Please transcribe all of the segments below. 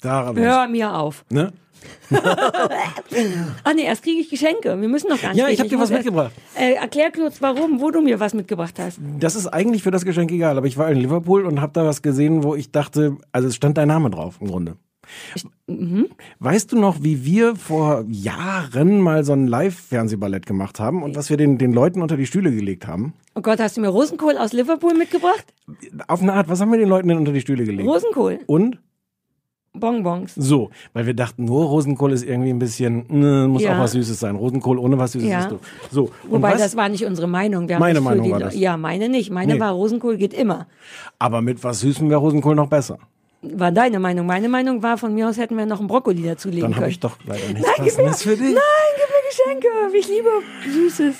Da Hör mir auf. Ne? Ah nee, erst kriege ich Geschenke. Wir müssen noch gar nicht Ja, ich reden. hab dir muss was erst- mitgebracht. Äh, erklär kurz, warum, wo du mir was mitgebracht hast. Das ist eigentlich für das Geschenk egal, aber ich war in Liverpool und habe da was gesehen, wo ich dachte, also es stand dein Name drauf im Grunde. mhm. Weißt du noch, wie wir vor Jahren mal so ein Live-Fernsehballett gemacht haben und was wir den, den Leuten unter die Stühle gelegt haben? Oh Gott, hast du mir Rosenkohl aus Liverpool mitgebracht? Auf eine Art, was haben wir den Leuten denn unter die Stühle gelegt? Rosenkohl, Und? Bonbons. So, weil wir dachten, nur Rosenkohl ist irgendwie ein bisschen, ne, muss Ja. auch was Süßes sein. Rosenkohl ohne was Süßes Ja. ist doof. So, Wobei was? das war nicht unsere Meinung. Meine Meinung die war das. Ja, meine nicht. Meine Nee. war Rosenkohl geht immer. aber mit was Süßem wäre Rosenkohl noch besser. War deine Meinung. Meine Meinung war, von mir aus hätten wir noch einen Brokkoli dazulegen Dann können. habe ich doch leider nichts Nein, gib mir, Passendes für dich. nein, gib mir Geschenke. Ich liebe Süßes.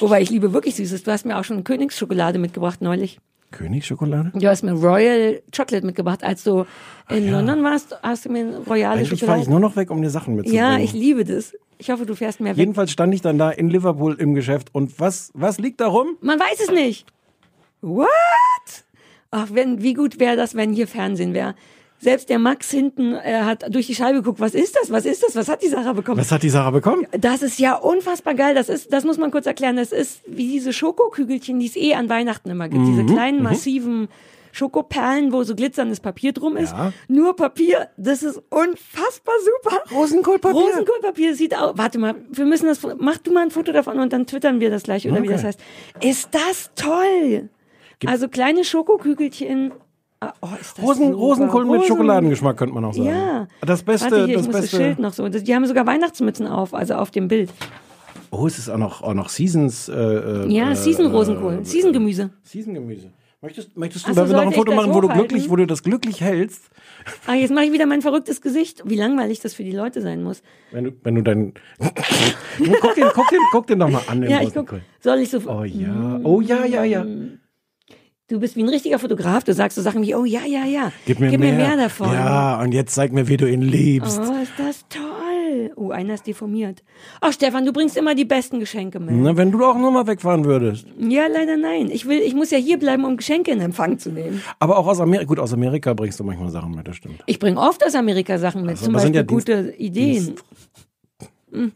Wobei ich liebe wirklich Süßes. Du hast mir auch schon Königsschokolade mitgebracht neulich. Königsschokolade? Du hast mir Royal Chocolate mitgebracht. Als du in London warst, hast du mir royale Eigentlich fahre ich nur noch weg, um dir Sachen mitzubringen. ja, ich liebe das. Ich hoffe, du fährst mehr weg. Jedenfalls stand ich dann da in Liverpool im Geschäft und was, was liegt da rum? Man weiß es nicht. What? Ach, wenn, wie gut wäre das, wenn hier Fernsehen wäre. Selbst der Max hinten äh, hat durch die Scheibe geguckt, was ist das? Was ist das? Was hat die Sarah bekommen? Was hat die Sarah bekommen? Das ist ja unfassbar geil. Das ist, das muss man kurz erklären. Das ist wie diese Schokokügelchen, die es eh an Weihnachten immer gibt. Mhm, Diese kleinen, massiven Schokoperlen, wo so glitzerndes Papier drum ist. Ja. Nur Papier. Das ist unfassbar super. Rosenkohlpapier. Rosenkohlpapier sieht aus. Warte mal, wir müssen das, mach du mal ein Foto davon und dann twittern wir das gleich oder wie Okay. das heißt. Ist das toll? also kleine Schokokügelchen. Ah, Oh, Rosen. Rosenkohl mit Rosen- Schokoladengeschmack könnte man auch sagen. Ja. Das Beste, Warte, hier, das ich muss das. Schild noch so. Die haben sogar Weihnachtsmützen auf, also auf dem Bild. Oh, es ist auch noch, auch noch Seasons. Äh, äh, Ja, äh, Season Rosenkohl, äh, Season Gemüse. Season-Gemüse. Möchtest, möchtest du so, da noch ein Foto machen, wo du glücklich, wo du das glücklich hältst? Ah, jetzt mache ich wieder mein verrücktes Gesicht. Wie langweilig das für die Leute sein muss. Wenn du, wenn du dein. guck, den, guck, den, guck den doch mal an, den Ja, ich guck. Soll ich so. Oh ja, oh ja, ja, ja. Du bist wie ein richtiger Fotograf. Du sagst so Sachen wie, oh ja, ja, ja. Gib mir, mehr. davon. Ja, und jetzt zeig mir, wie du ihn liebst. Oh, ist das toll. Oh, einer ist deformiert. Ach, Stefan, du bringst immer die besten Geschenke mit. Na, wenn du auch nur mal wegfahren würdest. Ja, leider nein. Ich will, ich muss ja hier bleiben, um Geschenke in Empfang zu nehmen. Aber auch aus Amerika. Gut, aus Amerika bringst du manchmal Sachen mit, das stimmt. Ich bringe oft aus Amerika Sachen mit. Also, zum Beispiel ja Dienst- gute Ideen. Hm.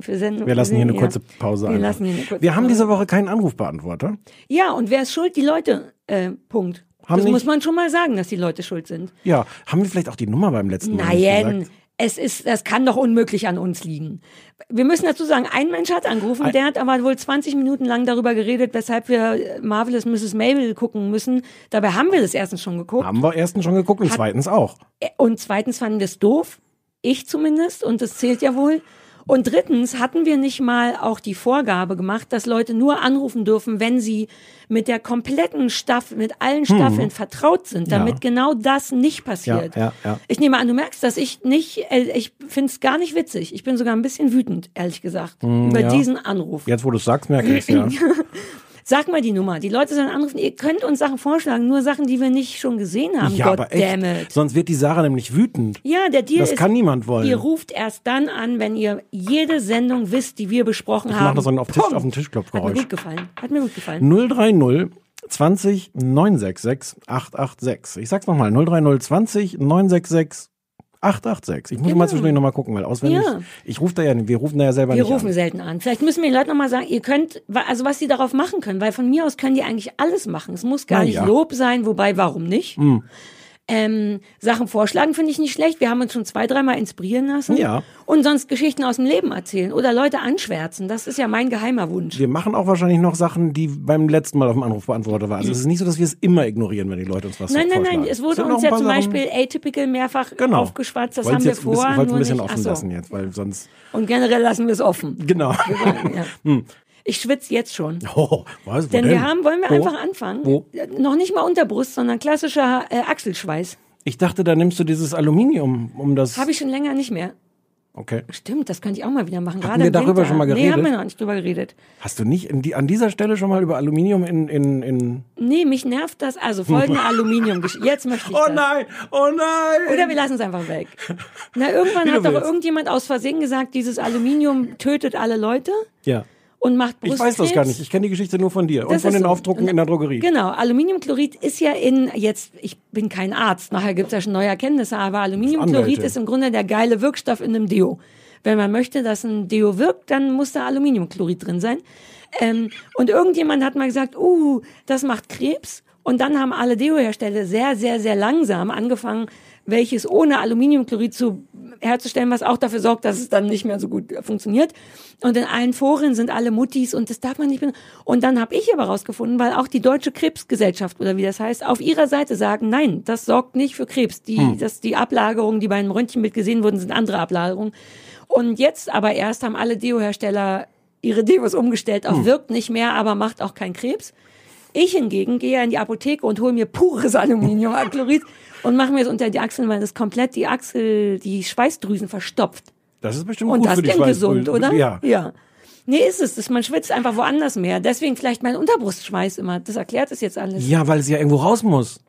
Für Sendung, Wir lassen hier eine kurze Pause Wir einfach. lassen hier eine kurze Wir haben diese Woche keinen Anrufbeantworter. Ja, und wer ist schuld? Die Leute. Äh, Punkt. Haben das nicht- muss man schon mal sagen, dass die Leute schuld sind. Ja, haben wir vielleicht auch die Nummer beim letzten Mal Nein, es ist, das kann doch unmöglich an uns liegen. Wir müssen dazu sagen, ein Mensch hat angerufen, der hat aber wohl 20 Minuten lang darüber geredet, weshalb wir äh, Marvelous Mrs. Mabel gucken müssen. Dabei haben wir das erstens schon geguckt. Haben wir erstens schon geguckt und zweitens auch. Äh, Und zweitens fanden wir es doof. Ich zumindest. Und das zählt ja wohl. Und drittens hatten wir nicht mal auch die Vorgabe gemacht, dass Leute nur anrufen dürfen, wenn sie mit der kompletten Staffel, mit allen Staffeln vertraut sind, damit Hm. Ja. genau das nicht passiert. Ja, ja. Ich nehme an, du merkst, dass ich nicht, äh, ich finde es gar nicht witzig. Ich bin sogar ein bisschen wütend, ehrlich gesagt, über Hm, ja. diesen Anruf. Jetzt, wo du es sagst, merke ich ja. Sag mal die Nummer. Die Leute sollen anrufen. Ihr könnt uns Sachen vorschlagen, nur Sachen, die wir nicht schon gesehen haben. ja, aber echt. Sonst wird die Sarah nämlich wütend. Ja, der Deal Das ist, kann niemand wollen. Ihr ruft erst dann an, wenn ihr jede Sendung wisst, die wir besprochen Ich haben. mach das dann auf, Tisch, auf den Hat mir Tischklopfgeräusch. gut gefallen. Hat mir gut gefallen. 030 20 966 886. Ich sag's nochmal. 030 20 966 886. Ich muss mal zwischendurch nochmal gucken, weil auswendig. Ja. Ich rufe da ja, wir rufen da ja selber Wir nicht rufen an. selten an. Vielleicht müssen wir den Leuten nochmal sagen, ihr könnt, also was sie darauf machen können, weil von mir aus können die eigentlich alles machen. Es muss gar Na nicht ja. Lob sein, wobei, warum nicht? Ähm, Sachen vorschlagen finde ich nicht schlecht. Wir haben uns schon zwei, dreimal inspirieren lassen. Ja. Und sonst Geschichten aus dem Leben erzählen oder Leute anschwärzen. Das ist ja mein geheimer Wunsch. Wir machen auch wahrscheinlich noch Sachen, die beim letzten Mal auf dem Anrufbeantworter waren. Also es ist nicht so, dass wir es immer ignorieren, wenn die Leute uns was Nein, nein, vorschlagen. nein. Es wurde uns ein ja zum Sachen- Beispiel atypical mehrfach genau. aufgeschwatzt. Das Wollt's haben wir ein vor. Ich wollte ein nur bisschen offen so. lassen jetzt, weil sonst. Und generell lassen wir es offen. Genau. ja. Hm. Ich schwitze jetzt schon. Oh, was? Wo Denn wir haben, wollen wir Wo? einfach anfangen? Wo? Noch nicht mal Unterbrust, sondern klassischer äh, Achselschweiß. Ich dachte, da nimmst du dieses Aluminium, um das. Habe ich schon länger nicht mehr. Okay. Stimmt, das könnte ich auch mal wieder machen. Hatten Gerade wir darüber Winter. schon mal Nee, geredet? haben wir noch nicht drüber geredet. Hast du nicht in die, an dieser Stelle schon mal über Aluminium in, in, in. Nee, mich nervt das. Also folgende aluminium Jetzt möchte ich Oh das. nein! Oh nein! Oder wir lassen es einfach weg. Na, irgendwann Wie hat doch willst. irgendjemand aus Versehen gesagt, dieses Aluminium tötet alle Leute ja. Und macht Ich Brustkrebs. weiß das gar nicht. Ich kenne die Geschichte nur von dir und Das von ist den so. Aufdrucken in der Drogerie. Genau, Aluminiumchlorid ist ja in, jetzt, ich bin kein Arzt, nachher gibt's ja schon neue Erkenntnisse, aber Aluminiumchlorid ist im Grunde der geile Wirkstoff in einem Deo. Wenn man möchte, dass ein Deo wirkt, dann muss da Aluminiumchlorid drin sein. Ähm, und irgendjemand hat mal gesagt, uh, das macht Krebs. Und dann haben alle Deo-Hersteller sehr, sehr, sehr langsam angefangen, welches ohne Aluminiumchlorid zu herzustellen, was auch dafür sorgt, dass es dann nicht mehr so gut funktioniert. Und in allen Foren sind alle Muttis und das darf man nicht. ben- Und dann habe ich aber rausgefunden, weil auch die Deutsche Krebsgesellschaft oder wie das heißt, auf ihrer Seite sagen, nein, das sorgt nicht für Krebs. Die, das, die Ablagerungen, die bei einem Röntgenbild gesehen wurden, sind andere Ablagerungen. Und jetzt aber erst haben alle Deo-Hersteller ihre Deos umgestellt auf wirkt nicht mehr, aber macht auch keinen Krebs. Ich hingegen gehe in die Apotheke und hole mir pures Aluminiumchlorid und mache mir es unter die Achseln, weil das komplett die Achsel, die Schweißdrüsen verstopft. Das ist bestimmt Und gut das für die Schweißdrüsen. gesund, oder? Ja. Ja. Nee, ist es. Das, man schwitzt einfach woanders mehr. Deswegen vielleicht mein Unterbrustschweiß immer. Das erklärt es jetzt alles. Ja, weil es ja irgendwo raus muss.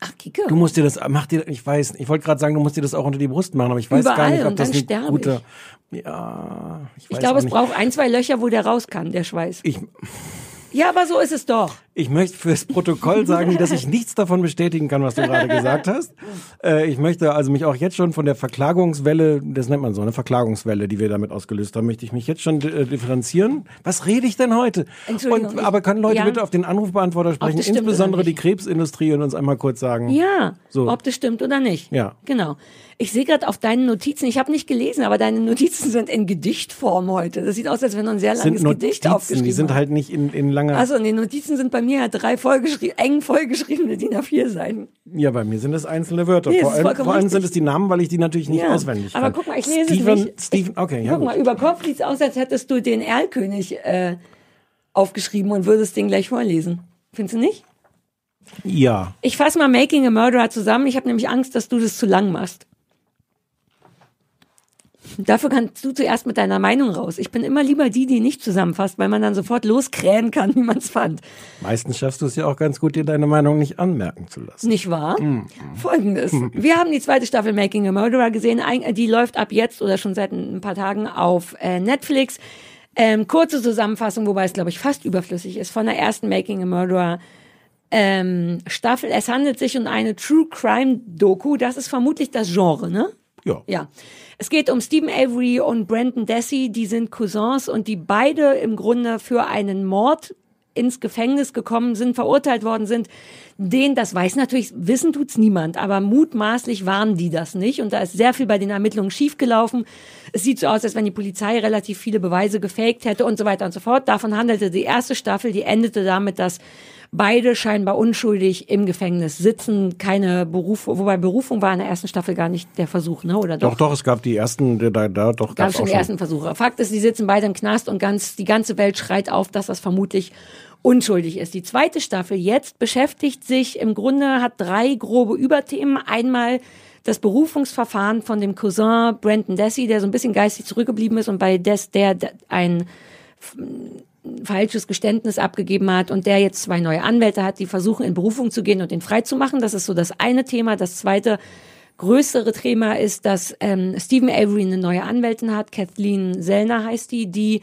Ach, Kike. Du musst dir das, mach dir, ich weiß, ich wollte gerade sagen, du musst dir das auch unter die Brust machen, aber ich weiß gar Überall nicht, ob und das dann ein sterbe guter, ja, ich, Ich glaube, es braucht ein, zwei Löcher, wo der raus kann, der Schweiß. Ich, Ja, aber so ist es doch. ich möchte fürs Protokoll sagen, dass ich nichts davon bestätigen kann, was du gerade gesagt hast. Äh, ich möchte also mich auch jetzt schon von der Verklagungswelle, das nennt man so, eine Verklagungswelle, die wir damit ausgelöst haben, möchte ich mich jetzt schon äh, differenzieren. Was rede ich denn heute? Entschuldigung, Und, aber können Leute ja. bitte auf den Anrufbeantworter sprechen, insbesondere die. Krebsindustrie und uns einmal kurz sagen. Ja, So. ob das stimmt oder nicht. Ja. Genau. Ich sehe gerade auf deinen Notizen, ich habe nicht gelesen, aber deine Notizen sind in Gedichtform heute. Das sieht aus, als wenn du ein sehr langes Gedicht Notizen, aufgeschrieben die sind hast. halt nicht in, in langer. Also, und die Notizen sind bei mir ja drei vollgeschrieben, eng vollgeschriebene DIN A4 Seiten. Ja, bei mir sind es einzelne Wörter. Nee, vor allem, vor allem sind es die Namen, weil ich die natürlich nicht Ja, auswendig aber kann. guck mal, ich lese es Steven, nicht. Steven, okay, ja Guck gut. mal, über Kopf sieht's aus, als hättest du den Erlkönig äh, aufgeschrieben und würdest den gleich vorlesen. Findest du nicht? Ja, Ich fasse mal Making a Murderer zusammen. Ich habe nämlich Angst, dass du das zu lang machst. Dafür kannst du zuerst mit deiner Meinung raus. Ich bin immer lieber die, die nicht zusammenfasst, weil man dann sofort loskrähen kann, wie man es fand. meistens schaffst du es ja auch ganz gut, dir deine Meinung nicht anmerken zu lassen. Nicht wahr? Mhm. Folgendes. Wir haben die zweite Staffel Making a Murderer gesehen. Ein- Die läuft ab jetzt oder schon seit ein paar Tagen auf äh, Netflix. Ähm, kurze Zusammenfassung, wobei es, glaube ich, fast überflüssig ist, von der ersten Making a Murderer ähm, Staffel. Es handelt sich um eine True Crime Doku. Das ist vermutlich das Genre, ne? Ja. Ja. Es geht um Stephen Avery und Brandon Dassey, die sind Cousins und die beide im Grunde für einen Mord ins Gefängnis gekommen sind, verurteilt worden sind. Den, das weiß natürlich, wissen tut's niemand, aber mutmaßlich waren die das nicht. Und da ist sehr viel bei den Ermittlungen schiefgelaufen. Es sieht so aus, als wenn die Polizei relativ viele Beweise gefaked hätte und so weiter und so fort. Davon handelte die erste Staffel, die endete damit, dass beide scheinbar unschuldig im Gefängnis sitzen, keine Berufung, wobei Berufung war in der ersten Staffel gar nicht der Versuch, ne? Oder doch? Doch, doch, es gab die ersten, da, da, doch, gab gab's schon die ersten Versuche. Fakt ist, sie sitzen beide im Knast und ganz, die ganze Welt schreit auf, dass das vermutlich unschuldig ist. Die zweite Staffel jetzt beschäftigt sich im Grunde, hat drei grobe Überthemen. Einmal das Berufungsverfahren von dem Cousin Brandon Dassey, der so ein bisschen geistig zurückgeblieben ist und bei Des, der der ein falsches Geständnis abgegeben hat und der jetzt zwei neue Anwälte hat, die versuchen in Berufung zu gehen und den freizumachen. Das ist so das eine Thema. Das zweite größere Thema ist, dass ähm, Stephen Avery eine neue Anwältin hat, Kathleen Sellner heißt die, die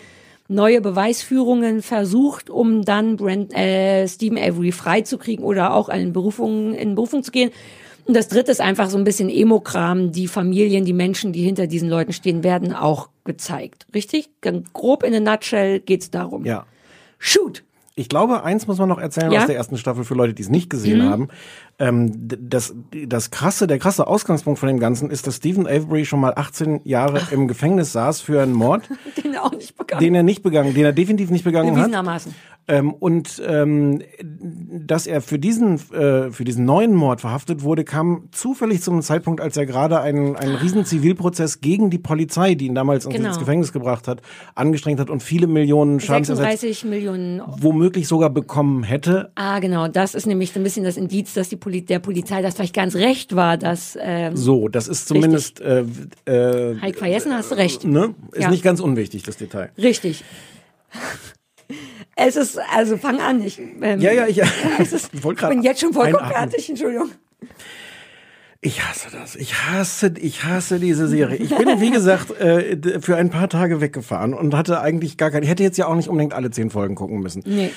neue Beweisführungen versucht, um dann Brand, äh, Stephen Avery freizukriegen oder auch in Berufung, in Berufung zu gehen. Und das dritte ist einfach so ein bisschen Emo-Kram. Die Familien, die Menschen, die hinter diesen Leuten stehen, werden auch gezeigt. Richtig? Ganz grob in a nutshell geht's darum. Ja. Shoot! Ich glaube, eins muss man noch erzählen Ja? Mhm. aus der ersten Staffel für Leute, die es nicht gesehen haben. Ähm, das, das krasse, der krasse Ausgangspunkt von dem Ganzen ist, dass Stephen Avery schon mal 18 Jahre im Gefängnis saß für einen Mord, Den er auch nicht bekannt. den er nicht begangen, den er definitiv nicht begangen hat. Ähm, und ähm, dass er für diesen, äh, für diesen neuen Mord verhaftet wurde, kam zufällig zum Zeitpunkt, als er gerade einen, einen riesen Zivilprozess gegen die Polizei, die ihn damals Genau. ins Gefängnis gebracht hat, angestrengt hat und viele Millionen Schadensersatz 36 Millionen. womöglich sogar bekommen hätte. Ah, genau. Das ist nämlich so ein bisschen das Indiz, dass die Poli der Polizei das vielleicht ganz recht war, dass ähm, So, das ist zumindest äh, äh, Heik Verjessen hast du recht. ne? ist Ja. nicht ganz unwichtig, das Detail. Richtig. Es ist, also fang an. Ich, ähm, Ja, ja, ich, es ist, ich bin jetzt schon vollkommen fertig, Entschuldigung. Ich hasse das. Ich hasse, ich hasse diese Serie. Ich bin, wie gesagt, äh, für ein paar Tage weggefahren und hatte eigentlich gar keine. Ich hätte jetzt ja auch nicht unbedingt alle zehn Folgen gucken müssen. Nee.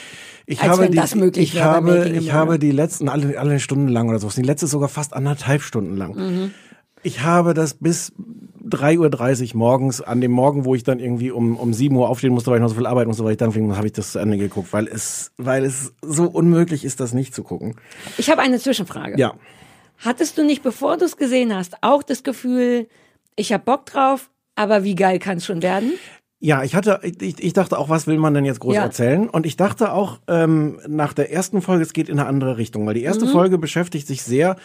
Ich Als habe die, das möglich ich wäre habe, ich Murderer. habe die letzten alle, alle Stunden lang oder so. Die letzte ist sogar fast anderthalb Stunden lang. Mhm. Ich habe das bis 3.30 Uhr morgens, an dem Morgen, wo ich dann irgendwie um, um 7 Uhr aufstehen musste, weil ich noch so viel arbeiten musste, weil ich dann fing, habe ich das zu Ende geguckt, weil es, weil es so unmöglich ist, das nicht zu gucken. Ich habe eine Zwischenfrage. Ja. Hattest du nicht, bevor du es gesehen hast, auch das Gefühl, ich hab Bock drauf, aber wie geil kann es schon werden? Ja, ich hatte, ich, ich dachte auch, was will man denn jetzt groß Ja. erzählen? Und ich dachte auch ähm, nach der ersten Folge, es geht in eine andere Richtung, weil die Mhm. erste Folge beschäftigt sich sehr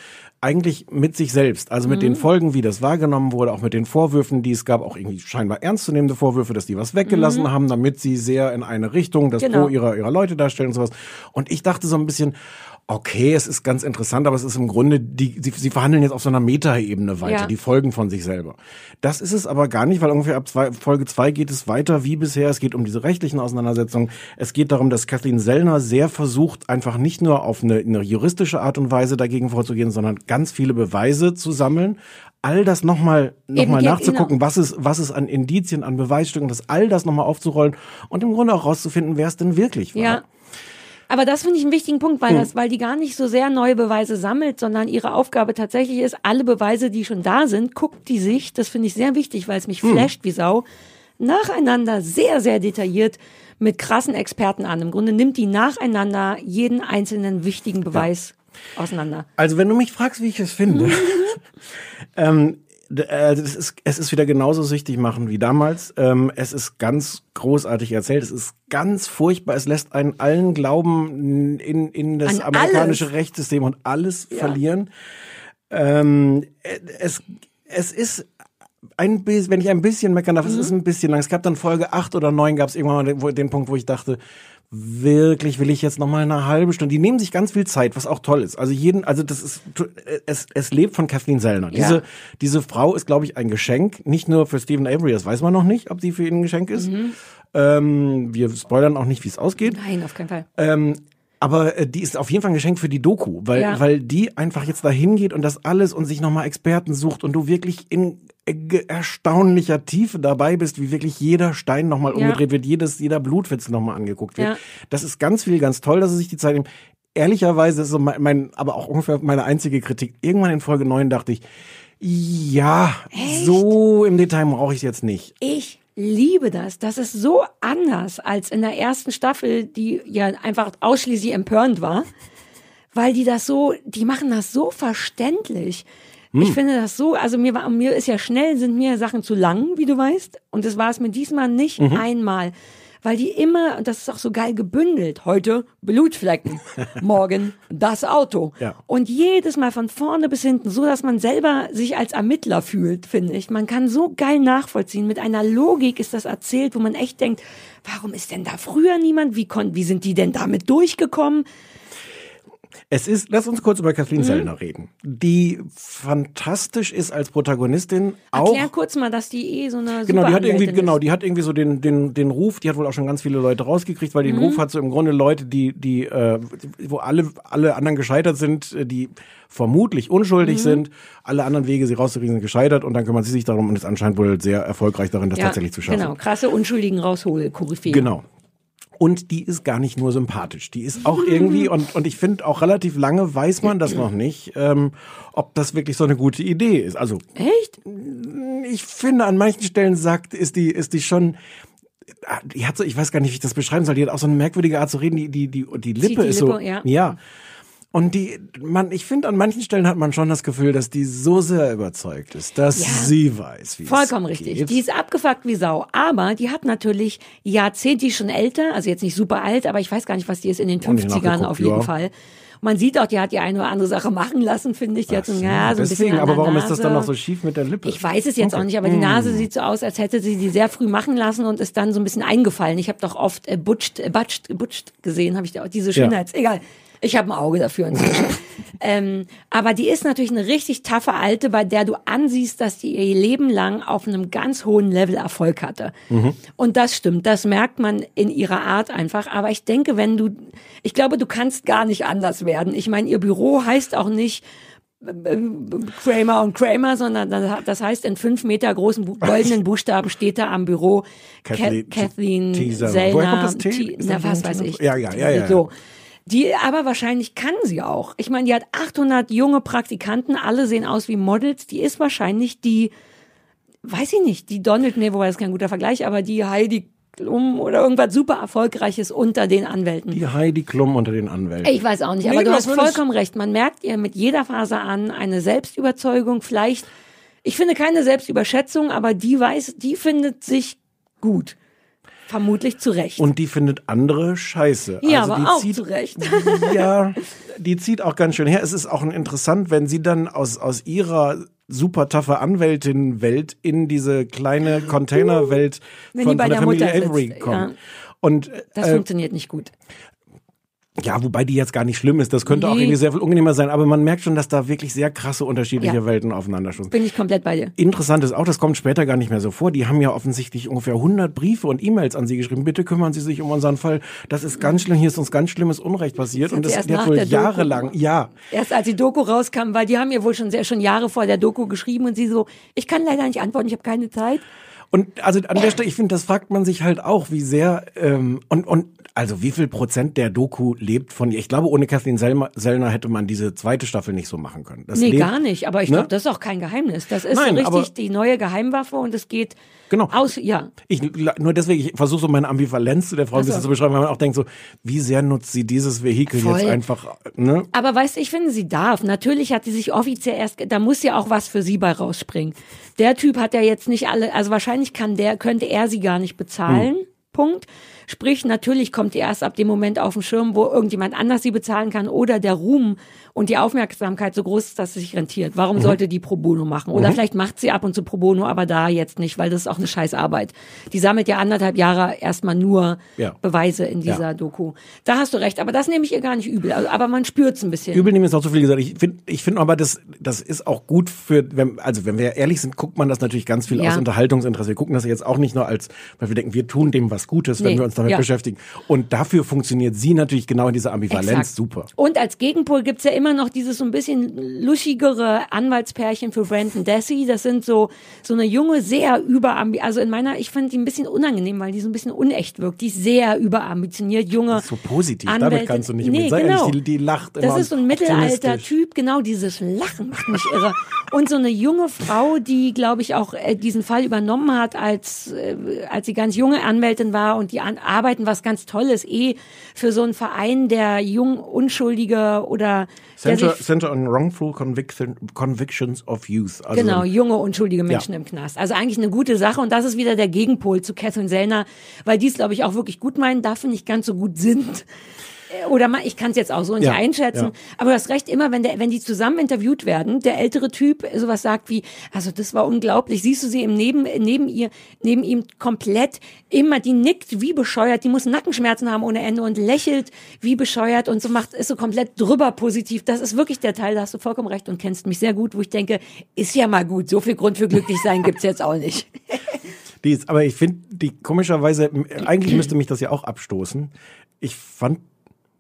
eigentlich mit sich selbst, also mit Mhm. den Folgen, wie das wahrgenommen wurde, auch mit den Vorwürfen, die es gab, auch irgendwie scheinbar ernstzunehmende Vorwürfe, dass die was weggelassen haben, damit sie sehr in eine Richtung das Mhm. Genau. Pro ihrer, ihrer Leute darstellen und sowas. Und ich dachte so ein bisschen, okay, es ist ganz interessant, aber es ist im Grunde, die, sie, sie verhandeln jetzt auf so einer Metaebene weiter, Ja. die Folgen von sich selber. Das ist es aber gar nicht, weil ungefähr ab zwei, Folge zwei geht es weiter wie bisher. Es geht um diese rechtlichen Auseinandersetzungen. Es geht darum, dass Kathleen Sellner sehr versucht, einfach nicht nur auf eine, eine juristische Art und Weise dagegen vorzugehen, sondern ganz viele Beweise zu sammeln. All das nochmal noch mal nachzugucken, genau. was es, was es an Indizien, an Beweisstücken, das all das nochmal aufzurollen und im Grunde auch rauszufinden, wer es denn wirklich war. Ja. Aber das finde ich einen wichtigen Punkt, Hm. weil das, weil die gar nicht so sehr neue Beweise sammelt, sondern ihre Aufgabe tatsächlich ist, alle Beweise, die schon da sind, guckt die sich, das finde ich sehr wichtig, weil es mich Hm. flasht wie Sau, nacheinander sehr, sehr detailliert mit krassen Experten an. Im Grunde nimmt die nacheinander jeden einzelnen wichtigen Beweis auseinander. Also wenn du mich fragst, wie ich es finde, ähm, äh, das ist, es ist wieder genauso süchtig machen wie damals. Ähm, es ist ganz großartig erzählt. Es ist ganz furchtbar. Es lässt einen allen Glauben in, in das An amerikanische alles. Rechtssystem und alles verlieren. Ähm, äh, es, es ist ein bisschen, wenn ich ein bisschen meckern darf, es ist ein bisschen lang. Es gab dann Folge 8 oder 9 gab es irgendwann mal den, den Punkt, wo ich dachte, wirklich will ich jetzt noch mal eine halbe Stunde. Die nehmen sich ganz viel Zeit, was auch toll ist. Also jeden, also das ist, es, es lebt von Kathleen Sellner. Ja. Diese, diese Frau ist, glaube ich, ein Geschenk. Nicht nur für Stephen Avery, das weiß man noch nicht, ob sie für ihn ein Geschenk ist. Ähm, wir spoilern auch nicht, wie es ausgeht. Nein, auf keinen Fall. Ähm, aber äh, die ist auf jeden Fall ein Geschenk für die Doku, weil, Ja. weil die einfach jetzt dahin geht und das alles und sich nochmal Experten sucht und du wirklich in äh, erstaunlicher Tiefe dabei bist, wie wirklich jeder Stein nochmal Ja. umgedreht wird, jedes, jeder Blutwitz nochmal angeguckt wird. Ja. Das ist ganz viel, ganz toll, dass sie sich die Zeit nehmen. Ehrlicherweise ist so mein, mein, aber auch ungefähr meine einzige Kritik. Irgendwann in Folge 9 dachte ich, ja, so im Detail brauche ich jetzt nicht. Ich liebe das. Das ist so anders als in der ersten Staffel, die ja einfach ausschließlich empörend war, weil die das so, die machen das so verständlich. Ich finde das so, also mir war, mir ist ja schnell, sind mir Sachen zu lang, wie du weißt, und das war es mir diesmal nicht einmal, weil die immer, und das ist auch so geil gebündelt, heute Blutflecken, morgen das Auto. Ja. Und jedes Mal von vorne bis hinten, so dass man selber sich als Ermittler fühlt, finde ich. Man kann so geil nachvollziehen. Mit einer Logik ist das erzählt, wo man echt denkt, warum ist denn da früher niemand? Wie, kon wie sind die denn damit durchgekommen? Es ist, lass uns kurz über Mhm. Kathleen Sellner reden, die fantastisch ist als Protagonistin. Auch Erklär kurz mal, dass die eh so eine Genau, die hat irgendwie, genau, ist. die hat irgendwie so den, den, den Ruf, die hat wohl auch schon ganz viele Leute rausgekriegt, weil die Mhm. den Ruf hat so im Grunde Leute, die, die, äh, wo alle, alle anderen gescheitert sind, äh, die vermutlich unschuldig Mhm. sind, alle anderen Wege, sie rauszukriegen, sind gescheitert und dann kümmert sie sich darum und ist anscheinend wohl sehr erfolgreich darin, das ja, tatsächlich zu schaffen. Genau, krasse Unschuldigen raushol, Koryphäe. Genau. Und die ist gar nicht nur sympathisch. Die ist auch irgendwie, und, und ich finde auch relativ lange weiß man das noch nicht, ähm, ob das wirklich so eine gute Idee ist. Also Echt? ich finde, an manchen Stellen sagt, ist die, ist die schon. Die hat so, ich weiß gar nicht, wie ich das beschreiben soll. Die hat auch so eine merkwürdige Art zu reden. Die, die, die, die Lippe die ist Lippe, so. ja. ja. Und die, man, ich finde, an manchen Stellen hat man schon das Gefühl, dass die so sehr überzeugt ist, dass Ja. sie weiß, wie Vollkommen es richtig. geht. Die ist abgefuckt wie Sau. Aber die hat natürlich Jahrzehnte, die schon älter, also jetzt nicht super alt, aber ich weiß gar nicht, was die ist in den Auch nicht 50ern nachgeguckt, auf jeden ja. Fall. Man sieht auch, die hat die eine oder andere Sache machen lassen, finde ich. Die hat so, ja, so ein Deswegen, bisschen aber warum ist das dann noch Nase. so schief mit der Lippe? Ich weiß es jetzt Okay. auch nicht, aber die Nase sieht so aus, als hätte sie die sehr früh machen lassen und ist dann so ein bisschen eingefallen. Ich habe doch oft äh, butcht, äh, butcht, butcht gesehen, habe ich da auch diese Schönheits. Egal. Ich habe ein Auge dafür inzwischen. ähm, aber die ist natürlich eine richtig taffe Alte, bei der du ansiehst, dass die ihr Leben lang auf einem ganz hohen Level Erfolg hatte. Und das stimmt, das merkt man in ihrer Art einfach. Aber ich denke, wenn du, ich glaube, du kannst gar nicht anders werden. Ich meine, ihr Büro heißt auch nicht Kramer und Kramer, sondern das heißt, in fünf Meter großen goldenen Buchstaben steht da am Büro Kathleen- Kathleen, Woher kommt das T? Na, was weiß ich. Ja, ja, ja, ja. So. Die, aber wahrscheinlich kann sie auch. Ich meine, die hat 800 junge Praktikanten, alle sehen aus wie Models. Die ist wahrscheinlich die, weiß ich nicht, die Donald, nee, wobei das ist kein guter Vergleich, aber die Heidi Klum oder irgendwas super Erfolgreiches unter den Anwälten. Die Heidi Klum unter den Anwälten. Ich weiß auch nicht, Nee, aber du hast vollkommen recht. Man merkt ihr mit jeder Phase an eine Selbstüberzeugung, vielleicht, ich finde keine Selbstüberschätzung, aber die weiß, die findet sich gut. Vermutlich zu Recht. Und die findet andere scheiße. ja, also aber die auch zieht, zu Recht. Ja, die zieht auch ganz schön her. Es ist auch interessant, wenn sie dann aus, aus ihrer super taffe Anwältin-Welt in diese kleine Container-Welt Wenn von, von der der Familie Avery kommt. ja. Und Das äh, funktioniert nicht gut. Ja, wobei die jetzt gar nicht schlimm ist. Das könnte auch Nee. irgendwie sehr viel unangenehmer sein. Aber man merkt schon, dass da wirklich sehr krasse unterschiedliche Ja. Welten aufeinanderstoßen. Bin ich komplett bei dir. Interessant ist auch, das kommt später gar nicht mehr so vor. Die haben ja offensichtlich ungefähr 100 Briefe und E-Mails an sie geschrieben. Bitte kümmern Sie sich um unseren Fall. Das ist ganz schlimm. Hier ist uns ganz schlimmes Unrecht passiert. hat Und das erst hat wohl jahrelang, ja. Erst als die Doku rauskam, weil die haben ja wohl schon sehr schon Jahre vor der Doku geschrieben und sie so, ich kann leider nicht antworten, ich habe keine Zeit. Und also an der Stelle, ich finde, das fragt man sich halt auch, wie sehr ähm, und und also wie viel Prozent der Doku lebt von ihr. Ich glaube, ohne Kathleen Selma- Sellner hätte man diese zweite Staffel nicht so machen können. Das Nee, lebt- gar nicht. Aber ich Ne? glaube, das ist auch kein Geheimnis. Das ist Nein, richtig die neue Geheimwaffe und es geht Genau. aus, ja. Ich nur deswegen, ich versuche so meine Ambivalenz zu der Frau ein bisschen zu beschreiben, weil man auch denkt so, wie sehr nutzt sie dieses Vehikel Voll. jetzt einfach, ne? Aber weißt du, ich finde, sie darf. Natürlich hat sie sich offiziell erst, da muss ja auch was für sie bei rausspringen. Der Typ hat ja jetzt nicht alle, also wahrscheinlich kann der, könnte er sie gar nicht bezahlen. Hm. Punkt. Sprich, natürlich kommt die erst ab dem Moment auf den Schirm, wo irgendjemand anders sie bezahlen kann oder der Ruhm und die Aufmerksamkeit so groß ist, dass es sich rentiert. Warum Mhm. sollte die pro bono machen? Oder vielleicht macht sie ab und zu pro bono, aber da jetzt nicht, weil das ist auch eine scheiß Arbeit. Die sammelt ja anderthalb Jahre erstmal nur Ja. Beweise in dieser Ja. Doku. Da hast du recht, aber das nehme ich ihr gar nicht übel. Also, aber man spürt es ein bisschen. Übel nehmen ist auch zu viel gesagt. Ich finde, ich finde aber, das, das ist auch gut für, wenn, also wenn wir ehrlich sind, guckt man das natürlich ganz viel Ja. aus Unterhaltungsinteresse. Wir gucken das jetzt auch nicht nur als, weil wir denken, wir tun dem was Gutes, wenn Nee, wir uns damit ja. beschäftigen. Und dafür funktioniert sie natürlich genau in dieser Ambivalenz Exakt. super. Und als Gegenpol gibt's ja immer noch dieses so ein bisschen luschigere Anwaltspärchen für Brandon Dassey. Das sind so, so eine junge, sehr überambi, also in meiner, ich fand die ein bisschen unangenehm, weil die so ein bisschen unecht wirkt. Die ist sehr überambitioniert, junge. So positiv, damit Anwältin. kannst du nicht nee, umgehen. Sei genau. die, die lacht immer. Das ist so ein mittelalter. Typ, genau dieses Lachen macht mich irre. Und so eine junge Frau, die, glaube ich, auch äh, diesen Fall übernommen hat, als, äh, als sie ganz junge Anwältin war und die an, arbeiten was ganz Tolles, eh für so einen Verein der jung Unschuldige oder der Center, Center on Wrongful Conviction, Convictions of Youth. Also Genau, junge, unschuldige Menschen Ja. im Knast. Also eigentlich eine gute Sache und das ist wieder der Gegenpol zu Catherine Sellner, weil die es, glaube ich, auch wirklich gut meinen, dafür nicht ganz so gut sind. Äh, Oder mal, ich kann es jetzt auch so nicht Ja, einschätzen, ja. aber du hast recht, immer wenn, der, wenn die zusammen interviewt werden, der ältere Typ sowas sagt wie, also das war unglaublich, siehst du sie im neben, neben ihr, neben ihm komplett immer, die nickt wie bescheuert, die muss Nackenschmerzen haben ohne Ende und lächelt wie bescheuert und so macht, ist so komplett drüber positiv. Das ist wirklich der Teil, da hast du vollkommen recht und kennst mich sehr gut, wo ich denke, ist ja mal gut, so viel Grund für glücklich sein gibt's jetzt auch nicht. Die ist, aber ich finde, die komischerweise, eigentlich müsste mich das ja auch abstoßen. Ich fand,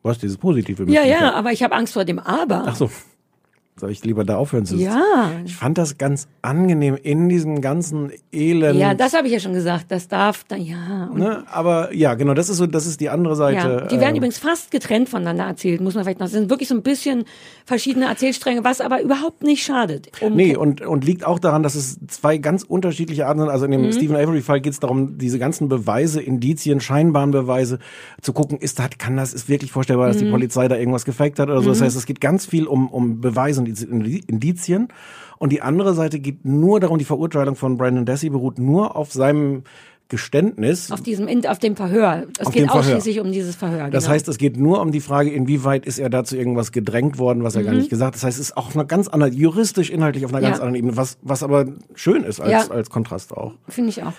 was dieses Positive. Ja, ja, aber ich habe Angst vor dem Aber. Ach so. Soll ich lieber da aufhören zu Ja. Ich fand das ganz angenehm in diesem ganzen Elend. Ja, das habe ich ja schon gesagt. Das darf, da, ja. Ne? Aber ja, genau, das ist so, das ist die andere Seite. ja. Die werden ähm, übrigens fast getrennt voneinander erzählt, muss man vielleicht noch. Es sind wirklich so ein bisschen verschiedene Erzählstränge, was aber überhaupt nicht schadet. Um Nee, und, und liegt auch daran, dass es zwei ganz unterschiedliche Arten sind. Also in dem Mhm. Stephen Avery-Fall geht es darum, diese ganzen Beweise, Indizien, scheinbaren Beweise zu gucken, ist das, kann das, ist wirklich vorstellbar, dass Mhm. die Polizei da irgendwas gefaked hat oder so. Das heißt, es geht ganz viel um, um Beweise und Indizien. Und die andere Seite geht nur darum, die Verurteilung von Brandon Dassey beruht nur auf seinem Geständnis. auf diesem, auf dem Verhör. Es Auf geht dem Verhör. ausschließlich um dieses Verhör. Das genau. heißt, es geht nur um die Frage, inwieweit ist er dazu irgendwas gedrängt worden, was er gar nicht gesagt hat. Das heißt, es ist auch auf einer ganz anderen, juristisch, inhaltlich auf einer Mhm. Ja. ganz anderen Ebene, was, was aber schön ist als, Ja. als Kontrast auch. Finde ich auch.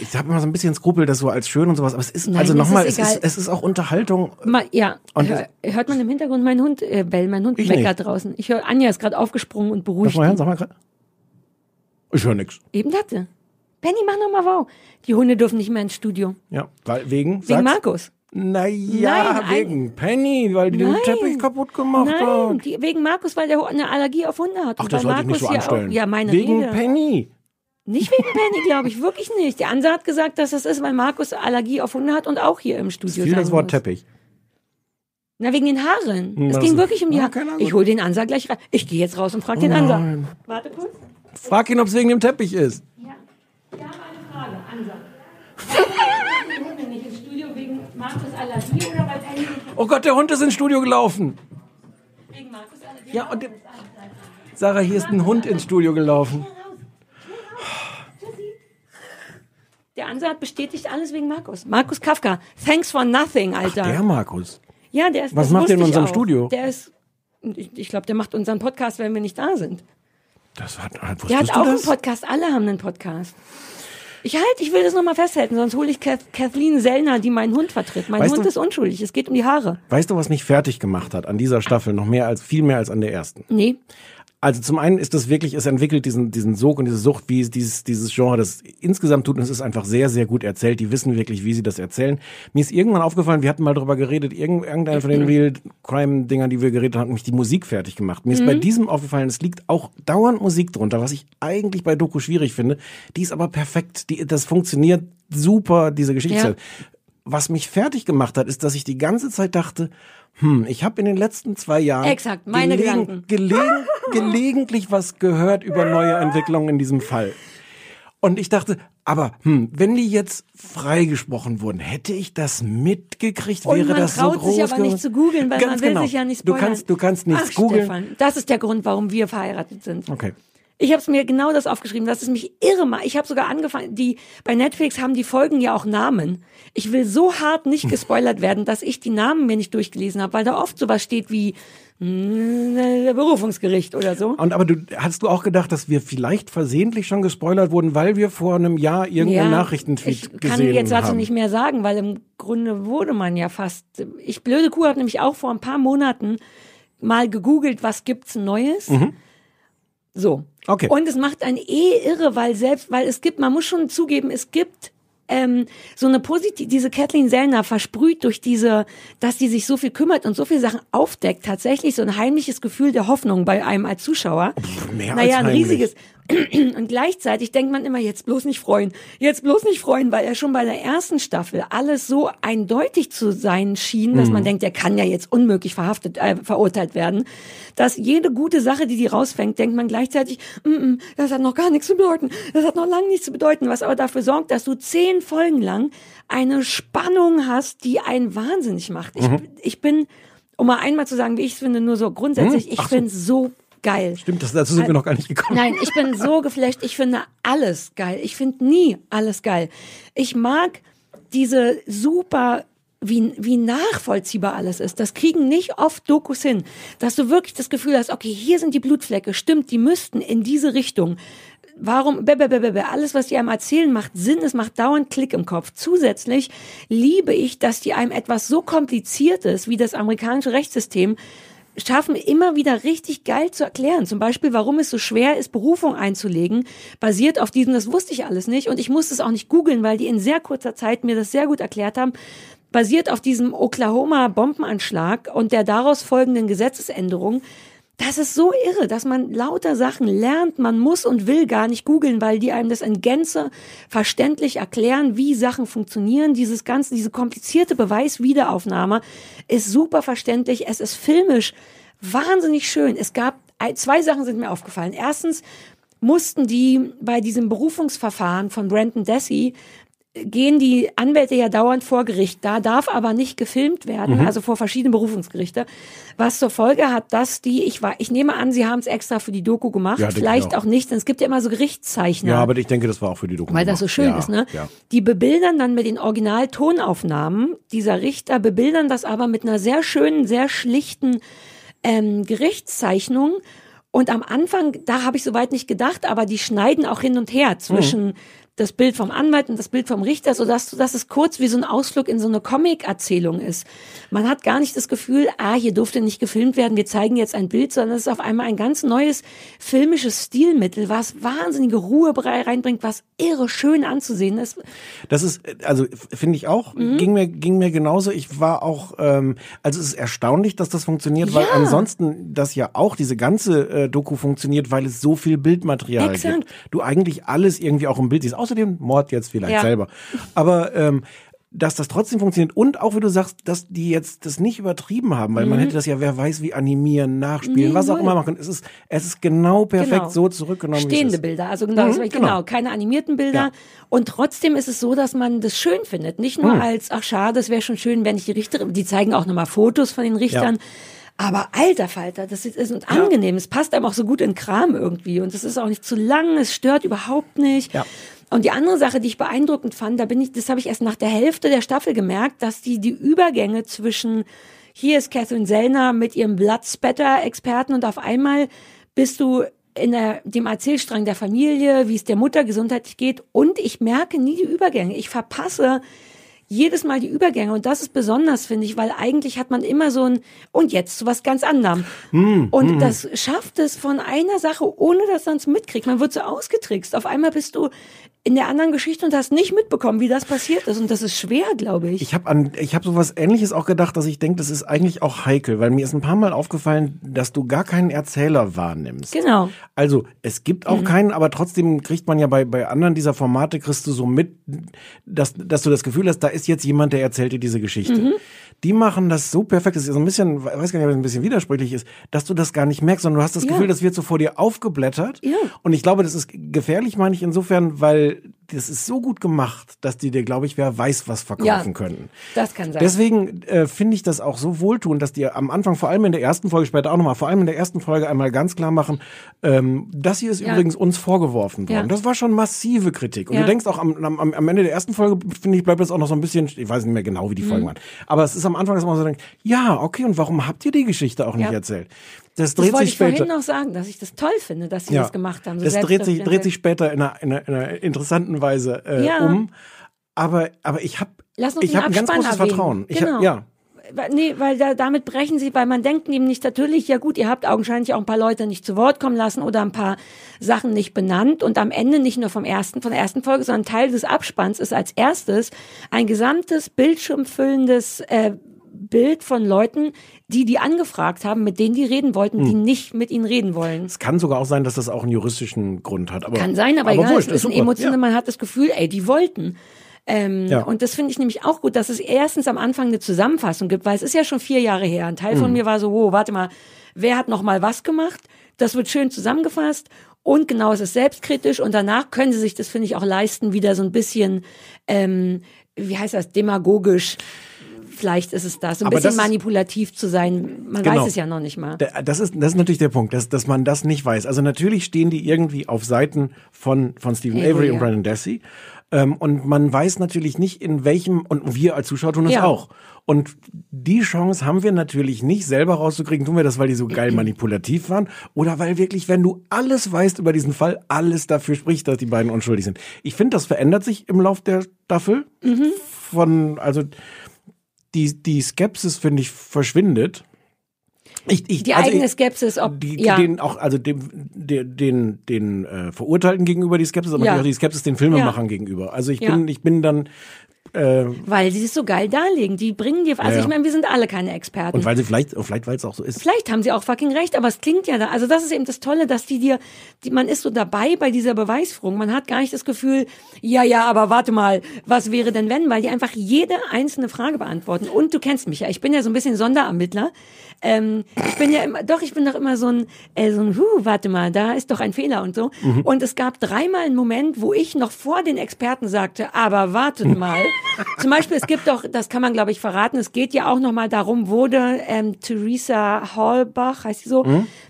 Ich habe immer so ein bisschen Skrupel, das so als schön und sowas, aber es ist, Nein, also nochmal, es ist, es ist auch Unterhaltung. Ma, ja, hör, hört man im Hintergrund meinen Hund äh, bellen, mein Hund meckert draußen. Ich höre, Anja ist gerade aufgesprungen und beruhigt mal hören, ihn. sag mal grad. Ich höre nix. Eben hatte. Penny, mach noch mal wow. Die Hunde dürfen nicht mehr ins Studio. Ja, weil, wegen? Wegen sag's. Markus. Naja, Nein, ein- wegen Penny, weil die den Nein. Teppich kaputt gemacht Nein, hat. die, wegen Markus, weil der eine Allergie auf Hunde hat. Ach, das sollte ich nicht so anstellen. Auch, ja, meine wegen Rede. Penny. Nicht wegen Penny, glaube ich, wirklich nicht. Der Ansa hat gesagt, dass das ist, weil Markus Allergie auf Hunde hat und auch hier im Studio Viel sein das Wort muss. Teppich. Na, wegen den Haaren. Hm, es ging ist- wirklich um die Haare. Ich hole den Ansa gleich rein. Ich gehe jetzt raus und frage den Ansa. Warte kurz. Frag ihn, ob es wegen dem Teppich ist. Ja. Wir haben eine Frage, Ansa. Warum die Hunde nicht ins Studio wegen Markus Allergie oder weil Penny nicht Oh Gott, der Hund ist ins Studio gelaufen. wegen Markus Allergie? Ja, und der, Sarah, hier ist ein Hund ins Studio gelaufen. Der Ansa hat bestätigt alles wegen Markus. Markus Kafka. Thanks for nothing, Alter. Der Markus. ja, der ist. Was macht der in unserem auch. Studio? Der ist. Ich, ich glaube, der macht unseren Podcast, wenn wir nicht da sind. Das hat, Der wusstest hat du auch das? einen Podcast. Alle haben einen Podcast. Ich halt, ich will das nochmal festhalten, sonst hole ich Kath Kathleen Sellner, die meinen Hund vertritt. Mein Weißt Hund du- ist unschuldig. Es geht um die Haare. Weißt du, was mich fertig gemacht hat an dieser Staffel? Noch mehr als, viel mehr als an der ersten. Nee. Also zum einen ist das wirklich, es entwickelt diesen, diesen Sog und diese Sucht, wie es dieses, dieses Genre das insgesamt tut. Und es ist einfach sehr, sehr gut erzählt. Die wissen wirklich, wie sie das erzählen. Mir ist irgendwann aufgefallen, wir hatten mal darüber geredet, irgend, irgendeiner von den Real Crime-Dingern, die wir geredet haben, hat mich die Musik fertig gemacht. Mir ist bei diesem aufgefallen, es liegt auch dauernd Musik drunter, was ich eigentlich bei Doku schwierig finde. Die ist aber perfekt. Die, das funktioniert super, diese Geschichte. Ja. Was mich fertig gemacht hat, ist, dass ich die ganze Zeit dachte, hm, ich habe in den letzten zwei Jahren Exakt, meine Gedanken. gelegen, gelegentlich was gehört über neue Entwicklungen in diesem Fall. Und ich dachte, aber hm, wenn die jetzt freigesprochen wurden, hätte ich das mitgekriegt? Und Wäre man das so traut groß sich aber nicht zu googeln, weil Ganz man will genau. sich ja nicht Du spoilern. kannst, du kannst nichts Ach, googeln. Stefan, das ist der Grund, warum wir verheiratet sind. Okay. Ich habe es mir genau das aufgeschrieben, dass es mich irre macht. Ich habe sogar angefangen, die bei Netflix haben die Folgen ja auch Namen. Ich will so hart nicht gespoilert werden, dass ich die Namen mir nicht durchgelesen habe, weil da oft sowas steht wie mm, Berufungsgericht oder so. Und aber du hast du auch gedacht, dass wir vielleicht versehentlich schon gespoilert wurden, weil wir vor einem Jahr irgendeinen Nachrichtentweet ich gesehen kann jetzt dazu haben? nicht mehr sagen, weil im Grunde wurde man ja fast. Ich blöde Kuh habe nämlich auch vor ein paar Monaten mal gegoogelt, was gibt's Neues. So. Okay. Und es macht einen eh irre, weil selbst, weil es gibt, man muss schon zugeben, es gibt ähm, so eine positive, diese Kathleen Sellner versprüht durch diese, dass die sich so viel kümmert und so viele Sachen aufdeckt, tatsächlich so ein heimliches Gefühl der Hoffnung bei einem als Zuschauer. mehr als naja, ein heimlich. riesiges. Und gleichzeitig denkt man immer, jetzt bloß nicht freuen, jetzt bloß nicht freuen, weil er schon bei der ersten Staffel alles so eindeutig zu sein schien, dass Mhm. man denkt, der kann ja jetzt unmöglich verhaftet, äh, verurteilt werden, dass jede gute Sache, die die rausfängt, denkt man gleichzeitig, mm -mm, das hat noch gar nichts zu bedeuten, das hat noch lange nichts zu bedeuten, was aber dafür sorgt, dass du zehn Folgen lang eine Spannung hast, die einen wahnsinnig macht. Ich, Mhm. ich bin, um mal einmal zu sagen, wie ich es finde, nur so grundsätzlich, ich Ach so. finde es so geil. Stimmt, das, dazu sind wir noch gar nicht gekommen. Nein, ich bin so geflasht. Ich finde alles geil. Ich finde nie alles geil. Ich mag diese super wie, wie nachvollziehbar alles ist. Das kriegen nicht oft Dokus hin, dass du wirklich das Gefühl hast, okay, hier sind die Blutflecke, stimmt, die müssten in diese Richtung. Warum, be, be, be, be, alles, was die einem erzählen, macht Sinn, es macht dauernd Klick im Kopf. Zusätzlich liebe ich, dass die einem etwas so kompliziertes wie das amerikanische Rechtssystem schaffen, immer wieder richtig geil zu erklären. Zum Beispiel, warum es so schwer ist, Berufung einzulegen, basiert auf diesem, das wusste ich alles nicht und ich musste es auch nicht googeln, weil die in sehr kurzer Zeit mir das sehr gut erklärt haben, basiert auf diesem Oklahoma-Bombenanschlag und der daraus folgenden Gesetzesänderung, Das ist so irre, dass man lauter Sachen lernt. Man muss und will gar nicht googeln, weil die einem das in Gänze verständlich erklären, wie Sachen funktionieren. Dieses ganze, diese komplizierte Beweiswiederaufnahme ist super verständlich. Es ist filmisch wahnsinnig schön. Es gab zwei Sachen sind mir aufgefallen. Erstens mussten die bei diesem Berufungsverfahren von Brandon Dessy gehen die Anwälte ja dauernd vor Gericht. Da darf aber nicht gefilmt werden, Mhm. also vor verschiedenen Berufungsgerichte. Was zur Folge hat, dass die, ich war, ich nehme an, sie haben es extra für die Doku gemacht, Ja, vielleicht auch. auch nicht, denn es gibt ja immer so Gerichtszeichner. Ja, aber ich denke, das war auch für die Doku. Weil das so gemacht. schön ja, ist, ne? Ja. Die bebildern dann mit den Originaltonaufnahmen. Dieser Richter bebildern das aber mit einer sehr schönen, sehr schlichten ähm, Gerichtszeichnung. Und am Anfang, da habe ich soweit nicht gedacht, aber die schneiden auch hin und her zwischen das Bild vom Anwalt und das Bild vom Richter, sodass dass es kurz wie so ein Ausflug in so eine Comic-Erzählung ist. Man hat gar nicht das Gefühl, ah, hier durfte nicht gefilmt werden, wir zeigen jetzt ein Bild, sondern es ist auf einmal ein ganz neues filmisches Stilmittel, was wahnsinnige Ruhe reinbringt, was irre schön anzusehen ist. Das ist, also finde ich auch, Mhm. ging mir ging mir genauso. Ich war auch, ähm, also es ist erstaunlich, dass das funktioniert, weil Ja. ansonsten das ja auch diese ganze äh, Doku funktioniert, weil es so viel Bildmaterial Exakt. gibt. Du eigentlich alles irgendwie auch im Bild siehst. Außerdem Mord jetzt vielleicht Ja. selber, aber ähm, dass das trotzdem funktioniert und auch wie du sagst, dass die jetzt das nicht übertrieben haben, weil man hätte das ja, wer weiß, wie animieren, nachspielen, Mhm. Nee, was auch immer machen. Es ist, es ist genau perfekt Genau. so zurückgenommen. Stehende. Bilder, also genau, Mhm, genau. genau. keine animierten Bilder. Ja. Und trotzdem ist es so, dass man das schön findet. Nicht Mhm. nur als, ach schade, es wäre schon schön, wenn ich die Richterin, die zeigen auch nochmal Fotos von den Richtern. Aber alter Falter, das ist, ist und angenehm. Es passt einem auch so gut in Kram irgendwie. Und es ist auch nicht zu lang, es stört überhaupt nicht. Ja. Und die andere Sache, die ich beeindruckend fand, da bin ich, das habe ich erst nach der Hälfte der Staffel gemerkt, dass die die Übergänge zwischen hier ist Catherine Sellner mit ihrem Bloodspatter-Experten und auf einmal bist du in der, dem Erzählstrang der Familie, wie es der Mutter gesundheitlich geht und ich merke nie die Übergänge. Ich verpasse jedes Mal die Übergänge und das ist besonders, finde ich, weil eigentlich hat man immer so ein und jetzt zu was ganz anderem. und das schafft es von einer Sache, ohne dass man es mitkriegt. Man wird so ausgetrickst. Auf einmal bist du in der anderen Geschichte und hast nicht mitbekommen, wie das passiert ist. Und das ist schwer, glaube ich. Ich habe an, ich habe sowas Ähnliches auch gedacht, dass ich denke, das ist eigentlich auch heikel, weil mir ist ein paar Mal aufgefallen, dass du gar keinen Erzähler wahrnimmst. Genau. Also es gibt auch keinen, aber trotzdem kriegt man ja bei bei anderen dieser Formate kriegst du so mit, dass dass du das Gefühl hast, da ist jetzt jemand, der erzählt dir diese Geschichte. Die machen das so perfekt, das ist so ein bisschen, ich weiß gar nicht, ob es ein bisschen widersprüchlich ist, dass du das gar nicht merkst, sondern du hast das Ja. Gefühl, das wird so vor dir aufgeblättert. Ja. Und ich glaube, das ist gefährlich, meine ich insofern, weil das ist so gut gemacht, dass die dir, glaube ich, wer weiß, was verkaufen Ja. können. Das kann sein. Deswegen äh, finde ich das auch so wohltuend, dass die am Anfang, vor allem in der ersten Folge, später auch nochmal, vor allem in der ersten Folge einmal ganz klar machen, ähm, das hier ist Ja. übrigens uns vorgeworfen worden. Ja. Das war schon massive Kritik. Und du denkst auch am, am, am Ende der ersten Folge, finde ich, bleibt das auch noch so ein bisschen, ich weiß nicht mehr genau, wie die Mhm. Folgen waren. Aber es ist am Anfang, dass man so denkt, ja, okay, und warum habt ihr die Geschichte auch nicht erzählt? Das das dreht wollte sich ich vorhin später. noch sagen, dass ich das toll finde, dass sie das gemacht haben. So das dreht sich, dreht sich später in einer, in einer, in einer interessanten Weise äh, Ja. um. Aber, aber ich habe ich hab ein ganz großes erwähnen. Vertrauen. Ich Genau. hab, ja, Nee, weil da, damit brechen sie, weil man denkt nämlich natürlich, ja gut, ihr habt augenscheinlich auch ein paar Leute nicht zu Wort kommen lassen oder ein paar Sachen nicht benannt und am Ende nicht nur vom ersten, von der ersten Folge, sondern Teil des Abspanns ist als erstes ein gesamtes bildschirmfüllendes äh, Bild von Leuten, die die angefragt haben, mit denen die reden wollten, Hm. die nicht mit ihnen reden wollen. Es kann sogar auch sein, dass das auch einen juristischen Grund hat. Aber, Kann sein, aber, egal, wurscht, es ist ein super. emotional, Ja. man hat das Gefühl, ey, die wollten. Ähm, Ja. Und das finde ich nämlich auch gut, dass es erstens am Anfang eine Zusammenfassung gibt, weil es ist ja schon vier Jahre her. Ein Teil Mhm. von mir war so, oh, warte mal, wer hat noch mal was gemacht? Das wird schön zusammengefasst und genau, es ist selbstkritisch und danach können sie sich, das finde ich auch leisten, wieder so ein bisschen, ähm, wie heißt das, demagogisch. Vielleicht ist es das, ein Aber bisschen das manipulativ zu sein. Man Genau. weiß es ja noch nicht mal. Da- Das ist, das ist natürlich der Punkt, dass, dass man das nicht weiß. Also natürlich stehen die irgendwie auf Seiten von, von Stephen Avery, Avery und ja. Brandon Dassey. Ähm, und man weiß natürlich nicht, in welchem, und wir als Zuschauer tun das Ja. auch. Und die Chance haben wir natürlich nicht selber rauszukriegen. Tun wir das, weil die so geil manipulativ waren? Oder weil wirklich, wenn du alles weißt über diesen Fall, alles dafür spricht, dass die beiden unschuldig sind? Ich finde, das verändert sich im Lauf der Staffel. Mhm. Von, also, die, die Skepsis, finde ich, verschwindet. Ich, ich, Die also eigene ich- Skepsis, ob die, ja. den auch, also dem, den, den, den äh, Verurteilten gegenüber die Skepsis, aber Ja. auch die Skepsis den Filmemachern gegenüber. Also ich Ja. bin, ich bin dann, weil sie es so geil darlegen. Die bringen dir, also Ja, ja. ich meine, wir sind alle keine Experten. und weil sie vielleicht, vielleicht weil es auch so ist. Vielleicht haben sie auch fucking recht, aber es klingt ja da. Also das ist eben das Tolle, dass die dir, die, man ist so dabei bei dieser Beweisführung. Man hat gar nicht das Gefühl, ja, ja, aber warte mal, was wäre denn wenn? Weil die einfach jede einzelne Frage beantworten. Und du kennst mich ja, ich bin ja so ein bisschen Sonderermittler. Ähm, ich bin ja immer, doch, ich bin doch immer so ein, äh, so ein, huh, warte mal, da ist doch ein Fehler und so. Und es gab dreimal einen Moment, wo ich noch vor den Experten sagte, aber wartet mal. Zum Beispiel, es gibt doch, das kann man glaube ich verraten, es geht ja auch noch mal darum, wurde ähm, Theresa Hallbach, heißt sie so,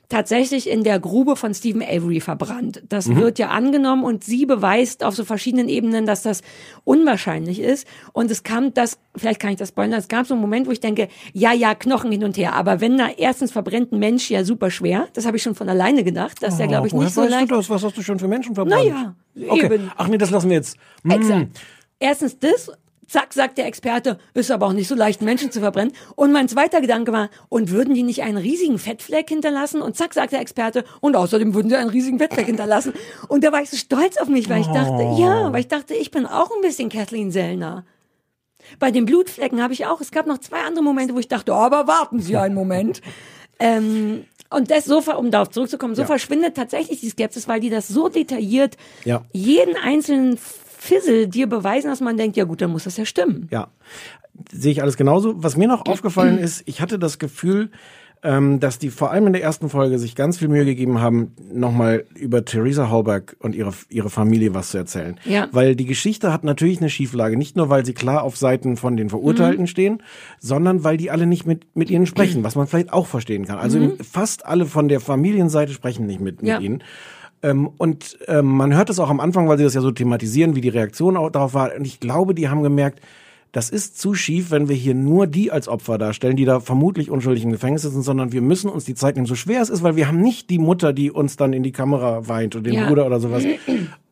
tatsächlich in der Grube von Stephen Avery verbrannt. Das wird ja angenommen und sie beweist auf so verschiedenen Ebenen, dass das unwahrscheinlich ist. Und es kam das, vielleicht kann ich das spoilern, es gab so einen Moment, wo ich denke, ja, ja, Knochen hin und her. Aber wenn da erstens verbrennt ein Mensch ja super schwer, das habe ich schon von alleine gedacht, dass der, glaube ich, Oh, nicht so leicht du das? Was hast du schon für Menschen verbrannt? Naja, okay. eben. Ach nee, das lassen wir jetzt. Hm. Exakt. Erstens das, zack, sagt der Experte, ist aber auch nicht so leicht, Menschen zu verbrennen. Und mein zweiter Gedanke war, und würden die nicht einen riesigen Fettfleck hinterlassen? Und zack, sagt der Experte, und außerdem würden sie einen riesigen Fettfleck hinterlassen. Und da war ich so stolz auf mich, weil ich dachte, Oh. ja, weil ich dachte, ich bin auch ein bisschen Kathleen Sellner. Bei den Blutflecken habe ich auch, es gab noch zwei andere Momente, wo ich dachte, oh, aber warten Sie einen Moment. ähm, und das so, um darauf zurückzukommen, so Ja. verschwindet tatsächlich die Skepsis, weil die das so detailliert Ja. jeden einzelnen Fissel dir beweisen, dass man denkt, ja gut, dann muss das ja stimmen. Ja, sehe ich alles genauso. Was mir noch aufgefallen ist, ich hatte das Gefühl, ähm, dass die vor allem in der ersten Folge sich ganz viel Mühe gegeben haben, nochmal über Theresa Hauberg und ihre, ihre Familie was zu erzählen. Ja. Weil die Geschichte hat natürlich eine Schieflage. Nicht nur, weil sie klar auf Seiten von den Verurteilten Mhm. stehen, sondern weil die alle nicht mit, mit ihnen sprechen, was man vielleicht auch verstehen kann. Also fast alle von der Familienseite sprechen nicht mit, Mhm. Ja. mit ihnen. Ähm, und ähm, man hört es auch am Anfang, weil sie das ja so thematisieren, wie die Reaktion auch darauf war. Und ich glaube, die haben gemerkt, das ist zu schief, wenn wir hier nur die als Opfer darstellen, die da vermutlich unschuldig im Gefängnis sitzen, sondern wir müssen uns die Zeit nehmen, so schwer es ist, weil wir haben nicht die Mutter, die uns dann in die Kamera weint oder den Ja. Bruder oder sowas.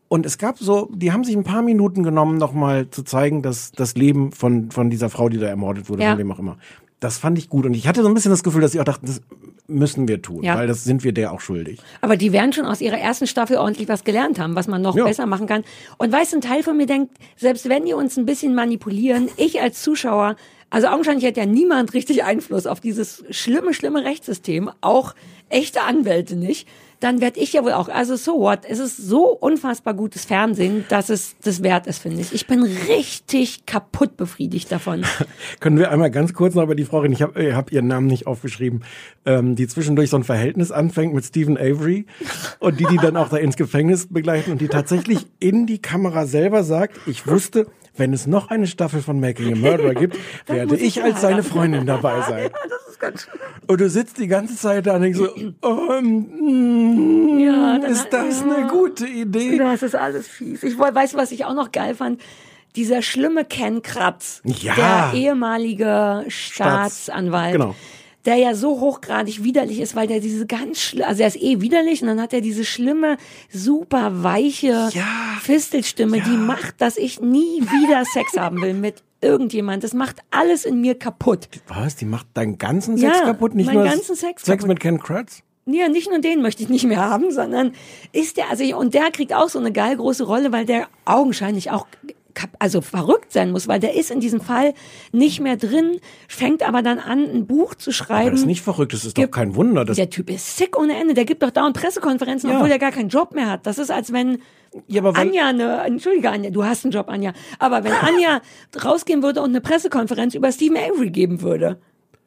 Und es gab so, die haben sich ein paar Minuten genommen, nochmal zu zeigen, dass das Leben von, von dieser Frau, die da ermordet wurde, Ja. von wem auch immer. Das fand ich gut. Und ich hatte so ein bisschen das Gefühl, dass sie auch dachten, das müssen wir tun, Ja. weil das sind wir der auch schuldig. Aber die werden schon aus ihrer ersten Staffel ordentlich was gelernt haben, was man noch Ja. besser machen kann. Und weißt du, ein Teil von mir denkt, selbst wenn die uns ein bisschen manipulieren, ich als Zuschauer, also augenscheinlich hat ja niemand richtig Einfluss auf dieses schlimme, schlimme Rechtssystem, auch echte Anwälte nicht, dann werde ich ja wohl auch, also so what, es ist so unfassbar gutes Fernsehen, dass es das wert ist, finde ich. Ich bin richtig kaputt befriedigt davon. Können wir einmal ganz kurz noch über die Frau reden? Ich habe äh, hab ihren Namen nicht aufgeschrieben, ähm, die zwischendurch so ein Verhältnis anfängt mit Stephen Avery und die die dann auch da ins Gefängnis begleiten und die tatsächlich in die Kamera selber sagt, ich wusste, wenn es noch eine Staffel von Making a Murderer gibt, werde ich ich als seine. Freundin dabei sein. Ist ganz schön. Und du sitzt die ganze Zeit da und denkst so, oh, mm, Ja, dann- ist das eine gute Idee? Das ist alles fies. Ich weiß, was ich auch noch geil fand. Dieser schlimme Ken Kratz, Ja. der ehemalige Staatsanwalt, genau. der ja so hochgradig widerlich ist, weil der diese ganz, schli- also er ist eh widerlich und dann hat er diese schlimme, super weiche Ja. Fistelstimme, die macht, dass ich nie wieder Sex haben will mit irgendjemand. Das macht alles in mir kaputt. Was? Die macht deinen ganzen Sex Ja, kaputt? Nicht nur ganzen Sex Sex mit Ken Kratz? Ja, nicht nur den möchte ich nicht mehr haben, sondern ist der, also, und der kriegt auch so eine geil große Rolle, weil der augenscheinlich auch, also verrückt sein muss, weil der ist in diesem Fall nicht mehr drin, fängt aber dann an, ein Buch zu Aber schreiben. das ist nicht verrückt, das ist doch Gibt- kein Wunder. Der Typ ist sick ohne Ende, der gibt doch dauernd Pressekonferenzen, Ja. obwohl er gar keinen Job mehr hat. Das ist, als wenn Ja, aber Anja eine, entschuldige Anja, du hast einen Job, Anja, aber wenn Anja rausgehen würde und eine Pressekonferenz über Stephen Avery geben würde,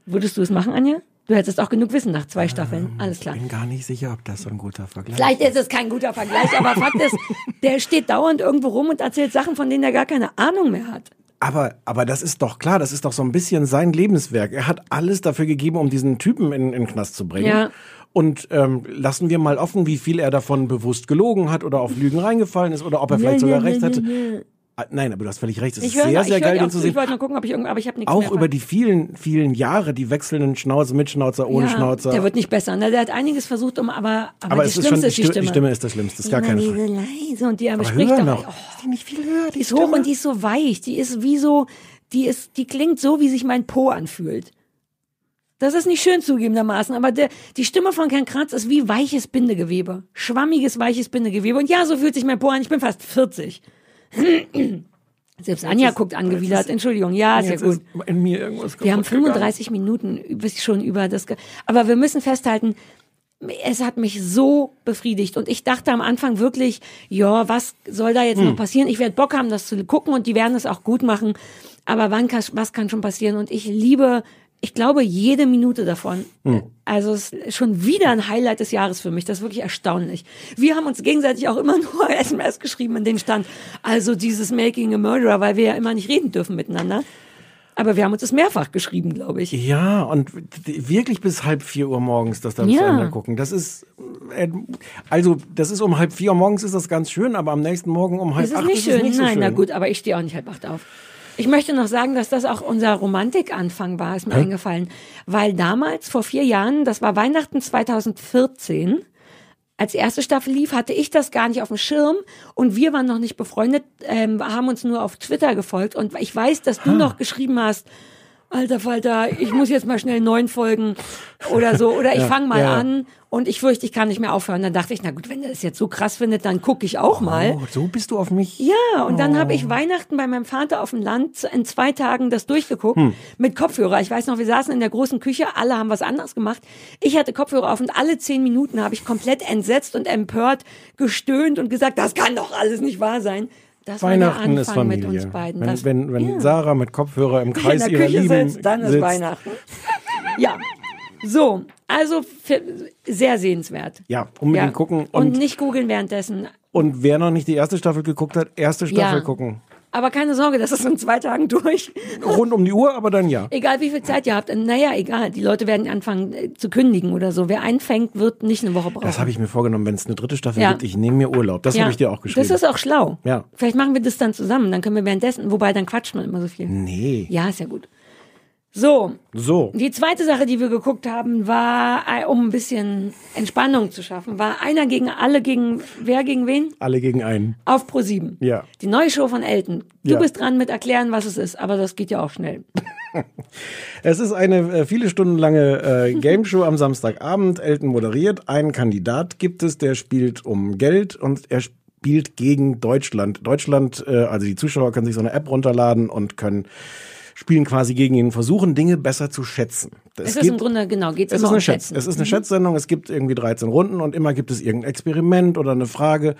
würdest du es machen, Anja? Du hättest auch genug Wissen nach zwei Staffeln. Alles klar. Ich bin gar nicht sicher, ob das so ein guter Vergleich Vielleicht ist es kein guter Vergleich, aber Fakt ist, der steht dauernd irgendwo rum und erzählt Sachen, von denen er gar keine Ahnung mehr hat. Aber, aber das ist doch klar, das ist doch so ein bisschen sein Lebenswerk. Er hat alles dafür gegeben, um diesen Typen in, in den Knast zu bringen. Ja. Und ähm, lassen wir mal offen, wie viel er davon bewusst gelogen hat oder auf Lügen reingefallen ist oder ob er vielleicht sogar recht hatte. Ah, Nein, aber du hast völlig recht. Es ist Ich höre, sehr, sehr geil, den zu sehen. ich wollte nur gucken, ob ich irgendwo, aber ich habe nichts Auch mehr. über die vielen, vielen Jahre, die wechselnden Schnauze mit Schnauzer, ohne ja, Schnauzer. Der wird nicht besser. Ne? Der hat einiges versucht, um, aber, aber, aber die ist Schlimmste schon, ist die Stimme. die Stimme ist das Schlimmste, ist gar keine Frage. leise und die er Aber spricht doch. noch. Oh, Ist die nicht viel höher, die ist hoch und die ist so weich. Die ist wie so, die ist, die klingt so, wie sich mein Po anfühlt. Das ist nicht schön zugegebenermaßen, aber der, die Stimme von Ken Kratz ist wie weiches Bindegewebe. Schwammiges, weiches Bindegewebe. Und ja, so fühlt sich mein Po an. Ich bin fast 40. Selbst Anja guckt angewidert. Entschuldigung. Ja, ist ja Jetzt gut. ist in mir irgendwas Wir haben kaputt gegangen. 35 Minuten bis schon über das. Ge Aber wir müssen festhalten, es hat mich so befriedigt und ich dachte am Anfang wirklich, ja, was soll da jetzt noch passieren? Ich werde Bock haben, das zu gucken und die werden es auch gut machen. Aber wann kann, was kann schon passieren? Und ich liebe, ich glaube, jede Minute davon. Also es ist schon wieder ein Highlight des Jahres für mich. Das ist wirklich erstaunlich. Wir haben uns gegenseitig auch immer nur SMS geschrieben, in denen stand, also dieses Making a Murderer, weil wir ja immer nicht reden dürfen miteinander. Aber wir haben uns das mehrfach geschrieben, glaube ich. Ja, und wirklich bis halb vier Uhr morgens das dann zu Ja. Ende gucken. Das ist, äh, also, das ist um halb vier Uhr morgens ist das ganz schön, aber am nächsten Morgen um halb Das ist acht nicht ist schön. es nicht so Nein, schön. na gut, aber ich stehe auch nicht halb acht auf. Ich möchte noch sagen, dass das auch unser Romantikanfang war, ist mir eingefallen. Weil damals, vor vier Jahren, das war Weihnachten 2014, als die erste Staffel lief, hatte ich das gar nicht auf dem Schirm. Und wir waren noch nicht befreundet, ähm, haben uns nur auf Twitter gefolgt. Und ich weiß, dass du noch geschrieben hast, Alter Falter, ich muss jetzt mal schnell neun Folgen oder so oder ich fange mal ja. an und ich fürchte, ich kann nicht mehr aufhören. Dann dachte ich, na gut, wenn er das jetzt so krass findet, dann gucke ich auch mal. Oh, so bist du auf mich. Ja, und dann habe Oh. ich Weihnachten bei meinem Vater auf dem Land in zwei Tagen das durchgeguckt Hm. mit Kopfhörer. Ich weiß noch, wir saßen in der großen Küche, alle haben was anderes gemacht. Ich hatte Kopfhörer auf und alle zehn Minuten habe ich komplett entsetzt und empört gestöhnt und gesagt, das kann doch alles nicht wahr sein. Das Weihnachten der ist Familie. mit uns beiden. Wenn, Das- wenn, wenn ja. Sarah mit Kopfhörer im Kreis ihrer Küche Lieben sitzt, dann ist sitzt. Weihnachten. Ja, so, also sehr sehenswert. Ja, unbedingt gucken. Und, Und, nicht googeln währenddessen. und wer noch nicht die erste Staffel geguckt hat, erste Staffel Ja. gucken. Aber keine Sorge, das ist in zwei Tagen durch. Rund um die Uhr, aber dann ja. Egal wie viel Zeit ihr habt. Naja, egal. Die Leute werden anfangen äh, zu kündigen oder so. Wer einfängt, wird nicht eine Woche brauchen. Das habe ich mir vorgenommen, wenn es eine dritte Staffel Ja. gibt, ich nehme mir Urlaub. Das Ja, habe ich dir auch geschrieben. Das ist auch schlau. Ja. Vielleicht machen wir das dann zusammen. Dann können wir währenddessen, wobei dann quatscht man immer so viel. nee. Ja, ist ja gut. So, So. die zweite Sache, die wir geguckt haben, war, äh, um ein bisschen Entspannung zu schaffen, war einer gegen alle gegen, wer gegen wen? Alle gegen einen. Auf Pro 7. Ja. Die neue Show von Elton. Du Ja. bist dran mit erklären, was es ist, aber das geht ja auch schnell. Es ist eine äh, viele Stunden lange äh, Game Show am Samstagabend. Elton moderiert. Einen Kandidat gibt es, der spielt um Geld und er spielt gegen Deutschland. Deutschland, äh, also die Zuschauer können sich so eine App runterladen und können spielen quasi gegen ihn, versuchen Dinge besser zu schätzen. Es, ist im Grunde, genau, geht Es immer ist, um Schätzen. es ist eine Schätzsendung, es gibt irgendwie 13 Runden und immer gibt es irgendein Experiment oder eine Frage,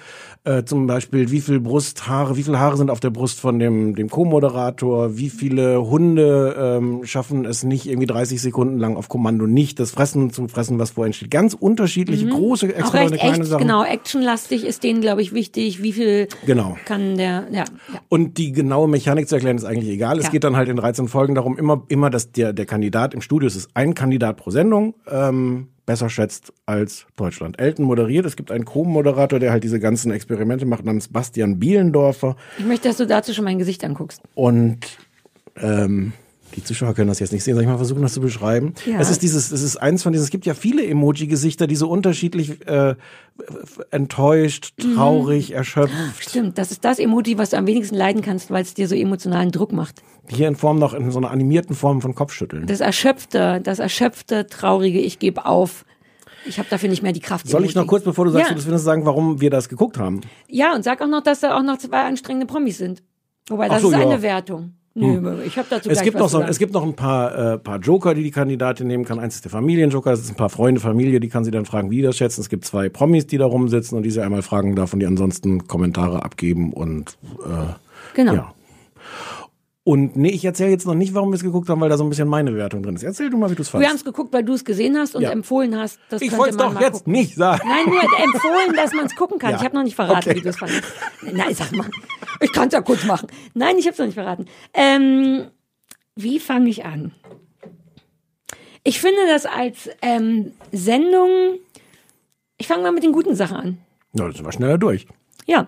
äh, zum Beispiel, wie viel Brusthaare, wie viele Haare sind auf der Brust von dem, dem Co-Moderator, wie viele Hunde ähm, schaffen es nicht irgendwie 30 Sekunden lang auf Kommando nicht das Fressen zu fressen, was vorhin steht. Ganz unterschiedliche, große Mhm. Auch Experimente, kleine echt, Sachen. genau, actionlastig ist denen, glaube ich, wichtig. Wie viel Genau. kann der, ja, ja. Und die genaue Mechanik zu erklären ist eigentlich egal. Es Ja. geht dann halt in 13 Folgen darum, immer, immer, dass der, der Kandidat im Studio, es ist ein Kandidat pro Sendung, ähm, besser schätzt als Deutschland. Elton moderiert, es gibt einen Co-Moderator, der halt diese ganzen Experimente macht, namens Bastian Bielendorfer. Ich möchte, dass du dazu schon mein Gesicht anguckst. Und ähm, die Zuschauer können das jetzt nicht sehen, soll ich mal versuchen, das zu beschreiben? Ja. Es ist dieses, es ist eins von diesen, es gibt ja viele Emoji-Gesichter, die so unterschiedlich äh, enttäuscht, Mhm. traurig, erschöpft. Stimmt, das ist das Emoji, was du am wenigsten leiden kannst, weil es dir so emotionalen Druck macht. Hier in Form noch in so einer animierten Form von Kopfschütteln. Das erschöpfte, das erschöpfte, traurige, ich gebe auf. Ich habe dafür nicht mehr die Kraft. Soll ich noch kurz, bevor du sagst, ja. du das findest, sagen, warum wir das geguckt haben? Ja, und sag auch noch, dass da auch noch zwei anstrengende Promis sind. Wobei, das so, ist eine ja. Wertung. Nö, ich habe dazu Es gibt, noch so, es gibt noch ein paar, äh, paar Joker, die die Kandidatin nehmen kann. Eins ist der Familienjoker, das ist ein paar Freunde, Familie, die kann sie dann fragen, wie die das schätzen. Es gibt zwei Promis, die da rumsitzen und die sie einmal fragen darf und die ansonsten Kommentare abgeben und äh, Genau. ja. Und nee, ich erzähle jetzt noch nicht, warum wir es geguckt haben, weil da so ein bisschen meine Wertung drin ist. Erzähl du mal, wie du es Wir haben es geguckt, weil du es gesehen hast und Ja. empfohlen hast. Das Ich wollte es doch jetzt gucken. nicht sagen. Nein, nur empfohlen, dass man es gucken kann. Ja. Ich habe noch nicht verraten, Okay. wie du es fandest. Nein, sag mal. Ich kann es ja kurz machen. Nein, ich habe es noch nicht verraten. Ähm, wie fange ich an? Ich finde das als ähm, Sendung. Ich fange mal mit den guten Sachen an. Na, das wir schneller durch. Ja.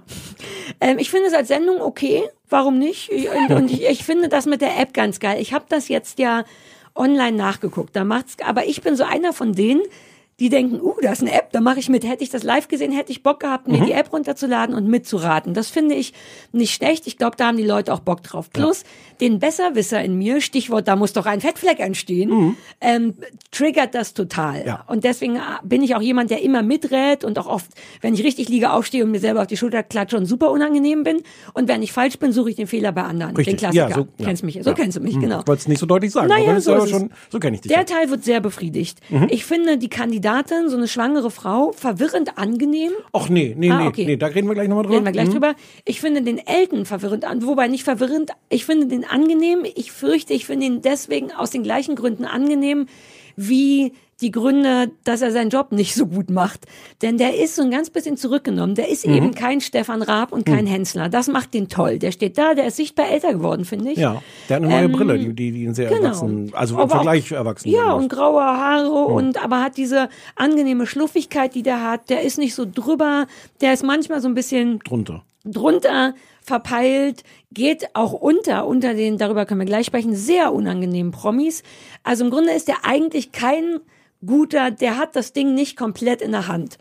Ähm, ich finde es als Sendung okay. Warum nicht? Und, und ich, ich finde das mit der App ganz geil. Ich habe das jetzt ja online nachgeguckt. Da macht's, aber ich bin so einer von denen, die denken, uh, da ist eine App, da mache ich mit. Hätte ich das live gesehen, hätte ich Bock gehabt, mir die App runterzuladen und mitzuraten. Das finde ich nicht schlecht. Ich glaube, da haben die Leute auch Bock drauf. Plus, den Besserwisser in mir, Stichwort, da muss doch ein Fettfleck entstehen, ähm, triggert das total. Ja. Und deswegen äh, bin ich auch jemand, der immer miträt und auch oft, wenn ich richtig liege, aufstehe und mir selber auf die Schulter klatsche und super unangenehm bin. Und wenn ich falsch bin, suche ich den Fehler bei anderen. Richtig. Den Klassiker. Ja, so- ja. Kennst mich, so Ja. kennst du mich, Hm, genau. Ich wollte es nicht so deutlich sagen, Naja, so schon, so kenne ich dich. Der ja. Teil wird sehr befriedigt. Mhm. Ich finde die Kandidatin, so eine schwangere Frau, verwirrend angenehm. Ach nee, nee, Ah, nee, okay. nee, da reden wir gleich nochmal drüber. Reden wir gleich Mhm. drüber. Ich finde den Elton verwirrend an, wobei nicht verwirrend, ich finde den angenehm. Ich fürchte, ich finde ihn deswegen aus den gleichen Gründen angenehm, wie die Gründe, dass er seinen Job nicht so gut macht. Denn der ist so ein ganz bisschen zurückgenommen. Der ist Mhm. eben kein Stefan Raab und kein Hensler. Das macht den toll. Der steht da, der ist sichtbar älter geworden, finde ich. Ja, der hat eine neue Ähm, Brille, die, die, die ihn sehr genau. erwachsen, also im Aber auch- Vergleich erwachsen. Ja, und graue Haare und aber hat diese angenehme Schluffigkeit, die der hat. Der ist nicht so drüber. Der ist manchmal so ein bisschen drunter. drunter verpeilt, geht auch unter, unter den, darüber können wir gleich sprechen, sehr unangenehmen Promis. Also im Grunde ist der eigentlich kein guter, der hat das Ding nicht komplett in der Hand.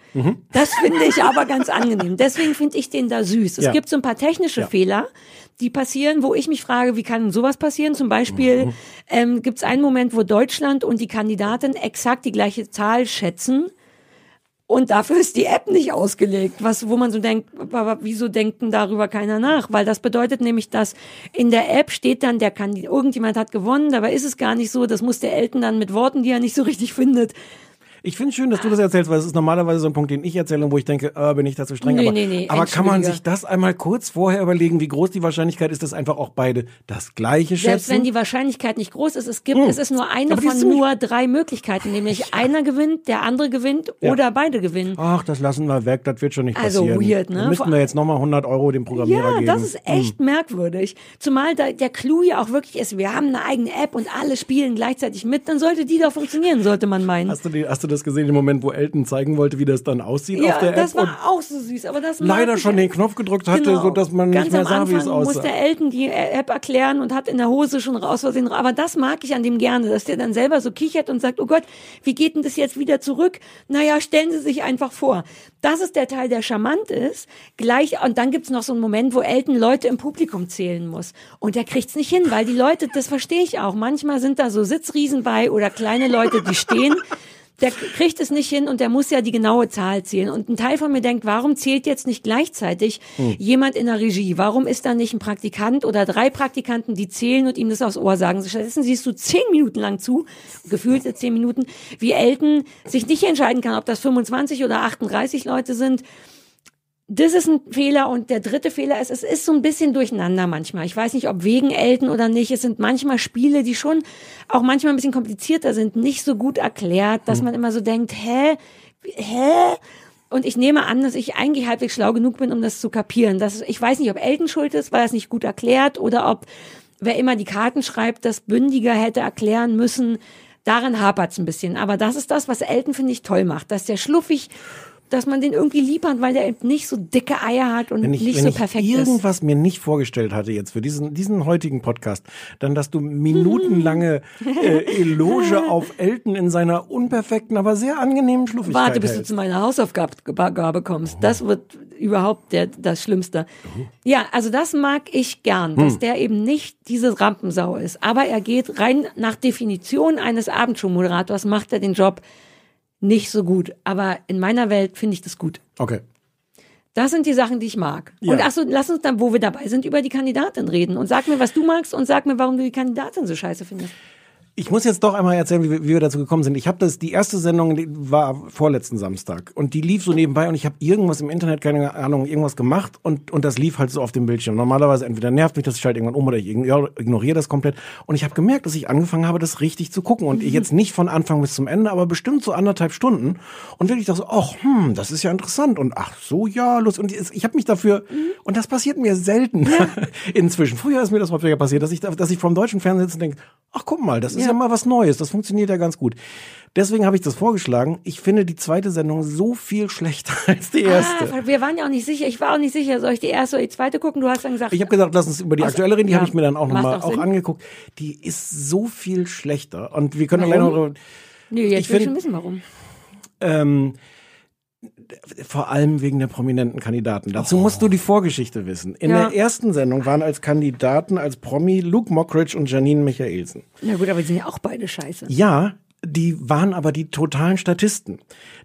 Das finde ich aber ganz angenehm. Deswegen finde ich den da süß. Es Ja. gibt so ein paar technische Ja. Fehler, die passieren, wo ich mich frage, wie kann sowas passieren? Zum Beispiel ähm, gibt es einen Moment, wo Deutschland und die Kandidatin exakt die gleiche Zahl schätzen. Und dafür ist die App nicht ausgelegt, was, wo man so denkt, wieso denkt denn darüber keiner nach? Weil das bedeutet nämlich, dass in der App steht dann, der Kandidat, irgendjemand hat gewonnen, dabei ist es gar nicht so, das muss der Eltern dann mit Worten, die er nicht so richtig findet. Ich finde schön, dass du das erzählst, weil es ist normalerweise so ein Punkt, den ich erzähle und wo ich denke, äh, bin ich da zu streng. Nee, aber nee, nee, aber kann man sich das einmal kurz vorher überlegen, wie groß die Wahrscheinlichkeit ist, dass einfach auch beide das Gleiche Selbst schätzen? wenn die Wahrscheinlichkeit nicht groß ist, es gibt, es ist nur eine Aber von nur drei Möglichkeiten, nämlich einer gewinnt, der andere gewinnt Ja. oder beide gewinnen. Ach, das lassen wir weg, das wird schon nicht Also passieren. weird, ne? Dann müssten wir jetzt nochmal 100 Euro dem Programmierer Ja, geben. das ist echt merkwürdig. Zumal da, der Clou ja auch wirklich ist, wir haben eine eigene App und alle spielen gleichzeitig mit, dann sollte die doch funktionieren, sollte man meinen. Hast du, die, hast du das gesehen, im Moment, wo Elton zeigen wollte, wie das dann aussieht ja, auf der das App? und war auch so süß, aber das leider schon den Knopf gedrückt hatte, Genau. so dass man Ganz nicht mehr sah, wie es aussah. der Elton die App erklären und hat in der Hose schon raus Versehen. Aber das mag ich an dem gerne, dass der dann selber so kichert und sagt, oh Gott, wie geht denn das jetzt wieder zurück? Naja, stellen Sie sich einfach vor. Das ist der Teil, der charmant ist. Gleich, und dann gibt's noch so einen Moment, wo Elton Leute im Publikum zählen muss. Und der kriegt's nicht hin, weil die Leute, das verstehe ich auch. Manchmal sind da so Sitzriesen bei oder kleine Leute, die stehen. Der kriegt es nicht hin und der muss ja die genaue Zahl zählen. Und ein Teil von mir denkt, warum zählt jetzt nicht gleichzeitig jemand in der Regie? Warum ist da nicht ein Praktikant oder drei Praktikanten, die zählen und ihm das aufs Ohr sagen? Stattdessen siehst du zehn Minuten lang zu, gefühlte zehn Minuten, wie Elton sich nicht entscheiden kann, ob das 25 oder 38 Leute sind. Das ist ein Fehler und der dritte Fehler ist, es ist so ein bisschen durcheinander manchmal. Ich weiß nicht, ob wegen Elton oder nicht. Es sind manchmal Spiele, die schon auch manchmal ein bisschen komplizierter sind, nicht so gut erklärt, dass man immer so denkt, hä, hä? Und ich nehme an, dass ich eigentlich halbwegs schlau genug bin, um das zu kapieren. Das, ich weiß nicht, ob Elton schuld ist, weil er es nicht gut erklärt oder ob wer immer die Karten schreibt, das bündiger hätte erklären müssen. Daran hapert's ein bisschen. Aber das ist das, was Elton, finde ich, toll macht. Dass der schluffig, dass man den irgendwie lieb hat, weil der eben nicht so dicke Eier hat und wenn ich, nicht wenn so ich perfekt ist. irgendwas mir nicht vorgestellt hatte jetzt für diesen, diesen heutigen Podcast, dann, dass du minutenlange äh, Eloge auf Elton in seiner unperfekten, aber sehr angenehmen Schluffigkeit Warte, bis du hältst. zu meiner Hausaufgabe kommst. Das wird überhaupt der, das Schlimmste. Ja, also das mag ich gern, dass Hm. der eben nicht diese Rampensau ist. Aber er geht rein nach Definition eines Abendshow-Moderators, macht er den Job nicht so gut. Aber in meiner Welt finde ich das gut. Okay. Das sind die Sachen, die ich mag. Ja. Und achso, lass uns dann, wo wir dabei sind, über die Kandidatin reden. Und sag mir, was du magst und sag mir, warum du die Kandidatin so scheiße findest. Ich muss jetzt doch einmal erzählen, wie, wir- wie wir dazu gekommen sind. Ich habe das, die erste Sendung die war vorletzten Samstag und die lief so nebenbei und ich habe irgendwas im Internet, keine Ahnung, irgendwas gemacht und, und das lief halt so auf dem Bildschirm. Normalerweise entweder nervt mich das, ich schalte irgendwann um oder ich ign- ignoriere das komplett. Und ich habe gemerkt, dass ich angefangen habe, das richtig zu gucken und jetzt nicht von Anfang bis zum Ende, aber bestimmt so anderthalb Stunden und wirklich dachte so, ach, hm, das ist ja interessant und ach so, ja, los. Und ich habe mich dafür, und das passiert mir selten inzwischen. Früher ist mir das häufiger passiert, dass ich, da- dass ich vom deutschen Fernsehen sitze und denke, ach guck mal, das ist ja. Ja. mal was Neues, das funktioniert ja ganz gut. Deswegen habe ich das vorgeschlagen. Ich finde die zweite Sendung so viel schlechter als die erste. Ah, wir waren ja auch nicht sicher. Ich war auch nicht sicher, soll ich die erste oder die zweite gucken? Du hast dann gesagt, Ich habe gesagt, lass uns über die Aus- aktuelle reden. Die ja, habe ich mir dann auch nochmal auch angeguckt. Die ist so viel schlechter. Und wir können Warum? alleine noch nö, jetzt ich will find- schon wissen, warum. Ähm, vor allem wegen der prominenten Kandidaten. Dazu musst du die Vorgeschichte wissen. In Ja. der ersten Sendung waren als Kandidaten als Promi Luke Mockridge und Janine Michaelsen. Na gut, aber die sind ja auch beide scheiße. Ja, die waren aber die totalen Statisten.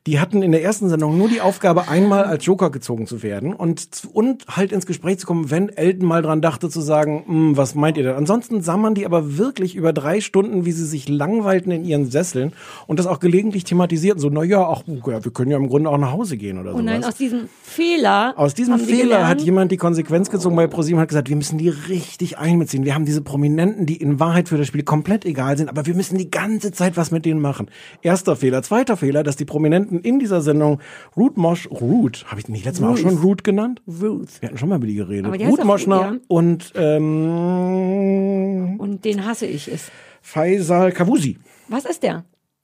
Die hatten in der ersten Sendung nur die Aufgabe, einmal als Joker gezogen zu werden und, und halt ins Gespräch zu kommen, wenn Elton mal dran dachte zu sagen, "Hm, was meint ihr denn? Ansonsten sah man die aber wirklich über drei Stunden, wie sie sich langweilten in ihren Sesseln und das auch gelegentlich thematisierten. So, na ja, ach, wir können ja im Grunde auch nach Hause gehen oder Und Oh nein, aus diesem Fehler. Aus diesem Fehler hat jemand die Konsequenz gezogen bei ProSieben und hat gesagt, wir müssen die richtig einbeziehen. Wir haben diese Prominenten, die in Wahrheit für das Spiel komplett egal sind, aber wir müssen die ganze Zeit was mit denen machen. Erster Fehler. Zweiter Fehler, dass die Prominenten in dieser Sendung Ruth Mosch, Ruth, habe ich nicht letztes Mal auch Ruth. schon Ruth genannt? Ruth. Wir hatten schon mal über die geredet. Aber die Ruth auch Moschner ja. und ähm, Und den hasse ich es. Faisal Kavusi. Was ist der?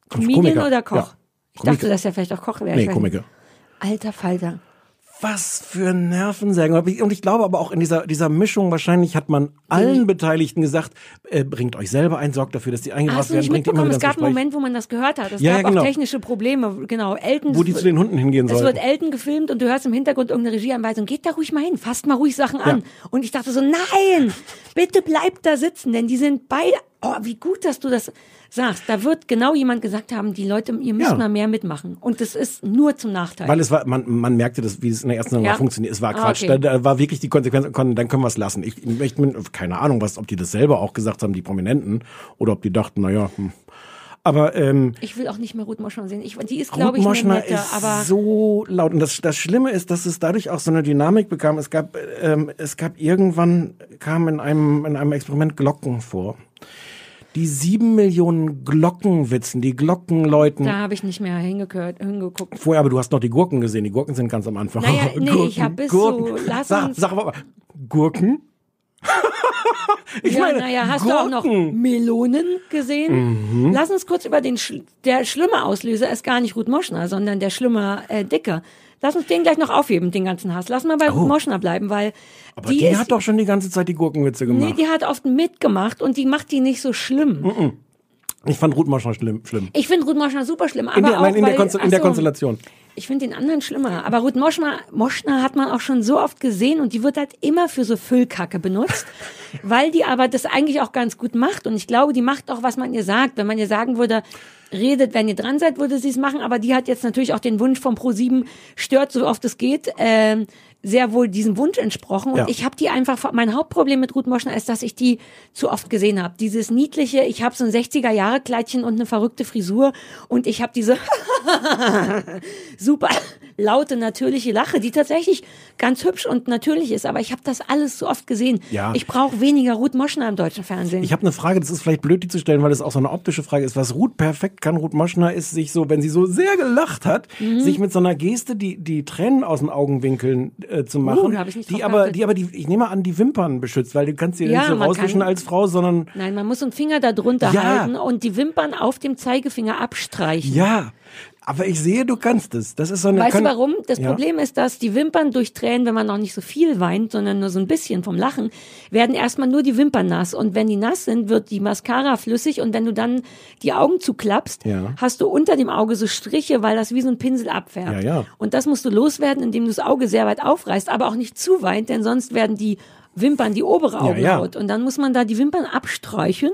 Komiker. Comedian oder Koch? Ja. Ich dachte, dass er vielleicht auch Koch wäre. Nee, Komiker. Alter Falter. Was für Nervensägen. Und ich glaube aber auch in dieser, dieser Mischung, wahrscheinlich hat man allen Beteiligten gesagt, äh, bringt euch selber ein, sorgt dafür, dass die eingebracht werden, nicht bringt immer Es gab einen. Moment, wo man das gehört hat. Es Ja, gab ja, genau. auch technische Probleme. Genau, Elton. wo die zu den Hunden hingehen es wird sollen. Elton gefilmt und du hörst im Hintergrund irgendeine Regieanweisung. Geht da ruhig mal hin, fasst mal ruhig Sachen an. Und ich dachte so, nein, bitte bleib da sitzen, denn die sind beide. Oh, wie gut, dass du das sagst. Da wird genau jemand gesagt haben, die Leute, ihr müsst Ja. mal mehr mitmachen. Und das ist nur zum Nachteil. Weil es war, man, man merkte das, wie es in der ersten Sendung Ja. funktioniert. Es war Ah, Quatsch. okay. Da, da war wirklich die Konsequenz, kon- dann können wir es lassen. Ich, ich bin, keine Ahnung, was, ob die das selber auch gesagt haben, die Prominenten, oder ob die dachten, naja, hm. Aber ähm, ich will auch nicht mehr Ruth Moschner sehen. Ich, die ist, glaube ich, Moschner nette, ist aber so laut. Und das, das Schlimme ist, dass es dadurch auch so eine Dynamik bekam. Es gab, ähm, es gab irgendwann, kam in einem, in einem Experiment Glocken vor. Die sieben Millionen Glockenwitzen, die Glockenläuten. da habe ich nicht mehr hingehört, hingeguckt. Vorher, aber du hast noch die Gurken gesehen. Die Gurken sind ganz am Anfang. Naja, nee, ich hab bis zu- lass sag, uns- sag mal, Gurken? ich ja, meine, naja, hast Gurken. du auch noch Melonen gesehen? Mhm. Lass uns kurz über den, Sch der schlimme Auslöser ist gar nicht Ruth Moschner, sondern der schlimme äh, Dicke. Lass uns den gleich noch aufheben, den ganzen Hass. Lass mal bei Ruth Moschner bleiben, weil Oh. Aber die, die, ist, hat doch schon die ganze Zeit die Gurkenwitze nee, gemacht. die hat oft mitgemacht und die macht die nicht so schlimm. Ich fand Ruth Moschner schlimm. schlimm. Ich finde Ruth Moschner super schlimm, aber In, der, auch nein, in, der, weil, Konstell- in der Konstellation. Ich finde den anderen schlimmer. Aber Ruth Moschner, Moschner hat man auch schon so oft gesehen und die wird halt immer für so Füllkacke benutzt, weil die aber das eigentlich auch ganz gut macht. Und ich glaube, die macht auch, was man ihr sagt. Wenn man ihr sagen würde, redet, wenn ihr dran seid, würde sie es machen. Aber die hat jetzt natürlich auch den Wunsch vom Pro7, stört so oft es geht, ähm, sehr wohl diesem Wunsch entsprochen. Und Ja. ich habe die einfach, mein Hauptproblem mit Ruth Moschner ist, dass ich die zu oft gesehen habe. Dieses niedliche, ich habe so ein 60er-Jahre-Kleidchen und eine verrückte Frisur und ich habe diese super laute, natürliche Lache, die tatsächlich ganz hübsch und natürlich ist. Aber ich habe das alles so oft gesehen. Ja. Ich brauche weniger Ruth Moschner im deutschen Fernsehen. Ich habe eine Frage, das ist vielleicht blöd, die zu stellen, weil das auch so eine optische Frage ist. Was Ruth perfekt kann, Ruth Moschner, ist sich so, wenn sie so sehr gelacht hat, Mhm. sich mit so einer Geste die, die Tränen aus den Augenwinkeln äh, zu machen, Uh, ich nicht die aber, die aber die, ich nehme an, die Wimpern beschützt, weil du kannst sie Ja, nicht so rauswischen als Frau, sondern Nein, man muss einen Finger da drunter Ja. halten und die Wimpern auf dem Zeigefinger abstreichen. ja. Aber ich sehe, du kannst es. Das ist so eine. Weißt du warum? Das Ja. Problem ist, dass die Wimpern durch Tränen, wenn man noch nicht so viel weint, sondern nur so ein bisschen vom Lachen, werden erstmal nur die Wimpern nass. Und wenn die nass sind, wird die Mascara flüssig. Und wenn du dann die Augen zuklappst, Ja. hast du unter dem Auge so Striche, weil das wie so ein Pinsel abfärbt. Ja. Und das musst du loswerden, indem du das Auge sehr weit aufreißt, aber auch nicht zu weit, denn sonst werden die Wimpern die obere Augenhaut. Und dann muss man da die Wimpern abstreichen.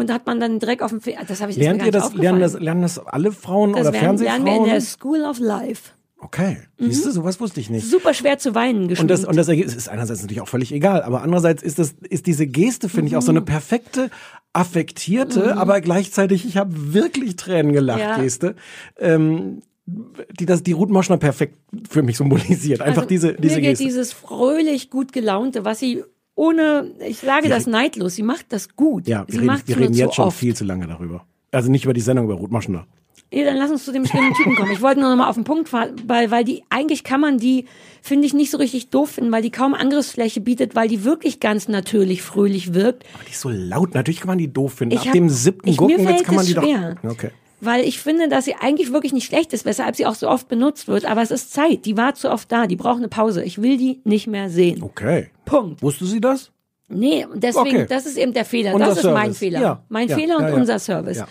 Und da hat man dann Dreck auf dem Finger. Das habe ich Lernt ihr das, lernen das, lernen das alle Frauen Das oder werden, lernen wir in der Fernsehfrauen? School of Life. Okay. Siehst du, sowas wusste ich nicht. super schwer zu weinen Und geschminkt. das, und das ist einerseits natürlich auch völlig egal, aber andererseits ist das, ist diese Geste, finde ich, auch Mhm. so eine perfekte, affektierte, aber gleichzeitig, ich habe wirklich Tränen gelacht, Ja. Geste, ähm, die das, die Ruth Moschner perfekt für mich symbolisiert. Einfach Also, diese, diese mir geht Geste. dieses fröhlich gut gelaunte, was sie ohne, ich sage das neidlos, sie macht das gut. ja, sie wir reden, wir reden jetzt schon oft. viel zu lange darüber. Also nicht über die Sendung über Ruth Moschner. Nee, dann lass uns zu dem schlimmen Typen kommen. Ich wollte nur noch mal auf den Punkt, fahren, weil, weil die, eigentlich kann man die, finde ich, nicht so richtig doof finden, weil die kaum Angriffsfläche bietet, weil die wirklich ganz natürlich fröhlich wirkt. Aber die ist so laut. Natürlich kann man die doof finden. Ich Ab hab- dem siebten Gurkenwitz kann man die schwer. doch. Okay. Weil ich finde, dass sie eigentlich wirklich nicht schlecht ist, weshalb sie auch so oft benutzt wird. Aber es ist Zeit. Die war zu oft da. Die braucht eine Pause. Ich will die nicht mehr sehen. Okay. Punkt. Wusste sie das? Nee, deswegen, Okay. das ist eben der Fehler. Unser das ist mein Service. Fehler. Ja, Mein ja, Fehler und ja, unser Service.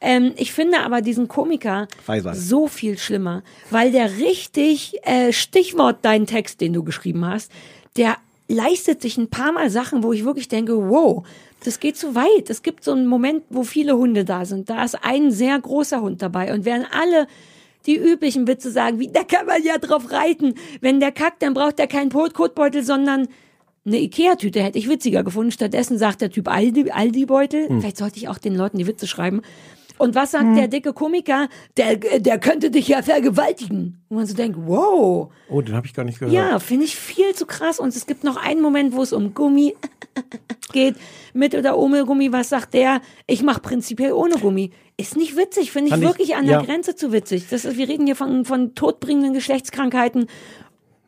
Ähm, ich finde aber diesen Komiker Faisal. so viel schlimmer, weil der richtig, äh, Stichwort dein Text, den du geschrieben hast, der leistet sich ein paar Mal Sachen, wo ich wirklich denke, wow, das geht zu weit. Es gibt so einen Moment, wo viele Hunde da sind. Da ist ein sehr großer Hund dabei und während alle die üblichen Witze sagen, wie, da kann man ja drauf reiten. Wenn der kackt, dann braucht er keinen Kotbeutel, sondern eine Ikea-Tüte hätte ich witziger gefunden. Stattdessen sagt der Typ Aldi- Aldi-Beutel. Vielleicht sollte ich auch den Leuten die Witze schreiben. Und was sagt der dicke Komiker? Der, der könnte dich ja vergewaltigen. Und man so denkt, wow. Oh, den habe ich gar nicht gehört. Ja, finde ich viel zu krass. Und es gibt noch einen Moment, wo es um Gummi geht. Mit oder ohne Gummi. Was sagt der? Ich mache prinzipiell ohne Gummi. Ist nicht witzig, finde ich ich- wirklich an ja. der Grenze zu witzig. Das ist, wir reden hier von, von todbringenden Geschlechtskrankheiten.